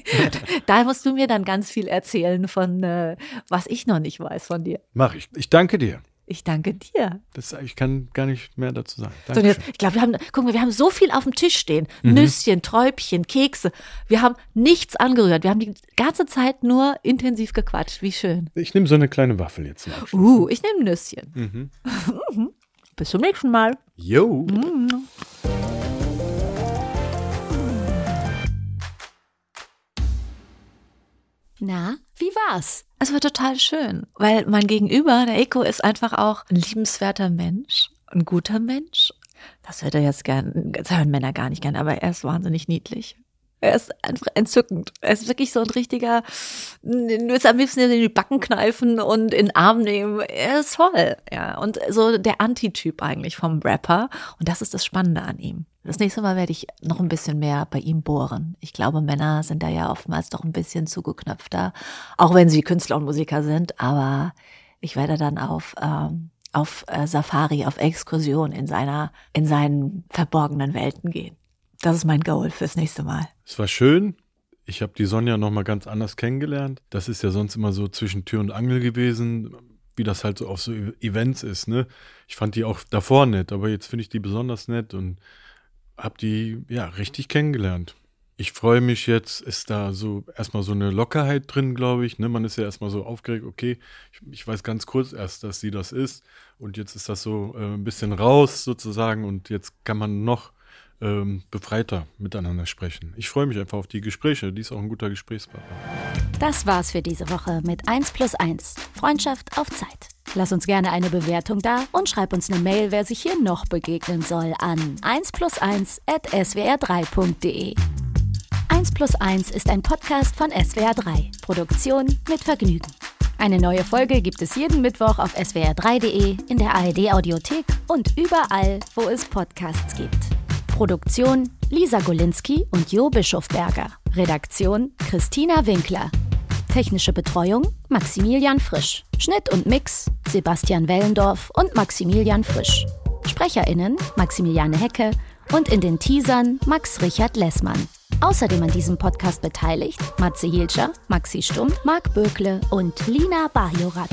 S3: da musst du mir dann ganz viel erzählen von, äh, was ich noch nicht weiß von dir.
S2: Mach ich. Ich danke dir.
S3: Ich danke dir.
S2: Das, ich kann gar nicht mehr dazu sagen.
S3: So, jetzt, ich glaube, wir haben, guck mal, wir haben so viel auf dem Tisch stehen. Mhm. Nüsschen, Träubchen, Kekse. Wir haben nichts angerührt. Wir haben die ganze Zeit nur intensiv gequatscht. Wie schön.
S2: Ich nehme so eine kleine Waffel jetzt.
S3: Uh, ich nehme Nüsschen. Mhm. Bis zum nächsten Mal.
S2: Jo. Mhm.
S3: Na, wie war's? Es war total schön, weil mein Gegenüber, der Eko, ist einfach auch ein liebenswerter Mensch, ein guter Mensch. Das hört er jetzt gern, das hören Männer gar nicht gern, aber er ist wahnsinnig niedlich. Er ist einfach entzückend. Er ist wirklich so ein richtiger, du willst am liebsten in die Backen kneifen und in den Arm nehmen. Er ist toll, ja. Und so der Antityp eigentlich vom Rapper. Und das ist das Spannende an ihm. Das nächste Mal werde ich noch ein bisschen mehr bei ihm bohren. Ich glaube, Männer sind da ja oftmals doch ein bisschen zugeknöpfter, auch wenn sie Künstler und Musiker sind. Aber ich werde dann auf ähm, auf äh, Safari, auf Exkursion in seiner in seinen verborgenen Welten gehen. Das ist mein Goal fürs nächste Mal.
S2: Es war schön. Ich habe die Sonja noch mal ganz anders kennengelernt. Das ist ja sonst immer so zwischen Tür und Angel gewesen, wie das halt so auf so Events ist. Ne? Ich fand die auch davor nett, aber jetzt finde ich die besonders nett und habe die ja richtig kennengelernt. Ich freue mich jetzt, ist da so erstmal so eine Lockerheit drin, glaube ich. Ne? Man ist ja erstmal so aufgeregt, okay, ich, ich, weiß ganz kurz erst, dass sie das ist. Und jetzt ist das so äh, ein bisschen raus sozusagen und jetzt kann man noch ähm, befreiter miteinander sprechen. Ich freue mich einfach auf die Gespräche. Die ist auch ein guter Gesprächspartner.
S4: Das war's für diese Woche mit 1 plus 1. Freundschaft auf Zeit. Lass uns gerne eine Bewertung da und schreib uns eine Mail, wer sich hier noch begegnen soll, an 1 plus 1 at swr3.de. 1 plus 1 ist ein Podcast von SWR3. Produktion mit Vergnügen. Eine neue Folge gibt es jeden Mittwoch auf swr3.de, in der ARD-Audiothek und überall, wo es Podcasts gibt. Produktion Lisa Golinski und Jo Bischofberger. Redaktion Christina Winkler. Technische Betreuung Maximilian Frisch. Schnitt und Mix Sebastian Wellendorf und Maximilian Frisch. SprecherInnen Maximiliane Hecke und in den Teasern Max Richard Lessmann. Außerdem an diesem Podcast beteiligt Matze Hilscher, Maxi Stumm, Marc Bökle und Lina Bajorat.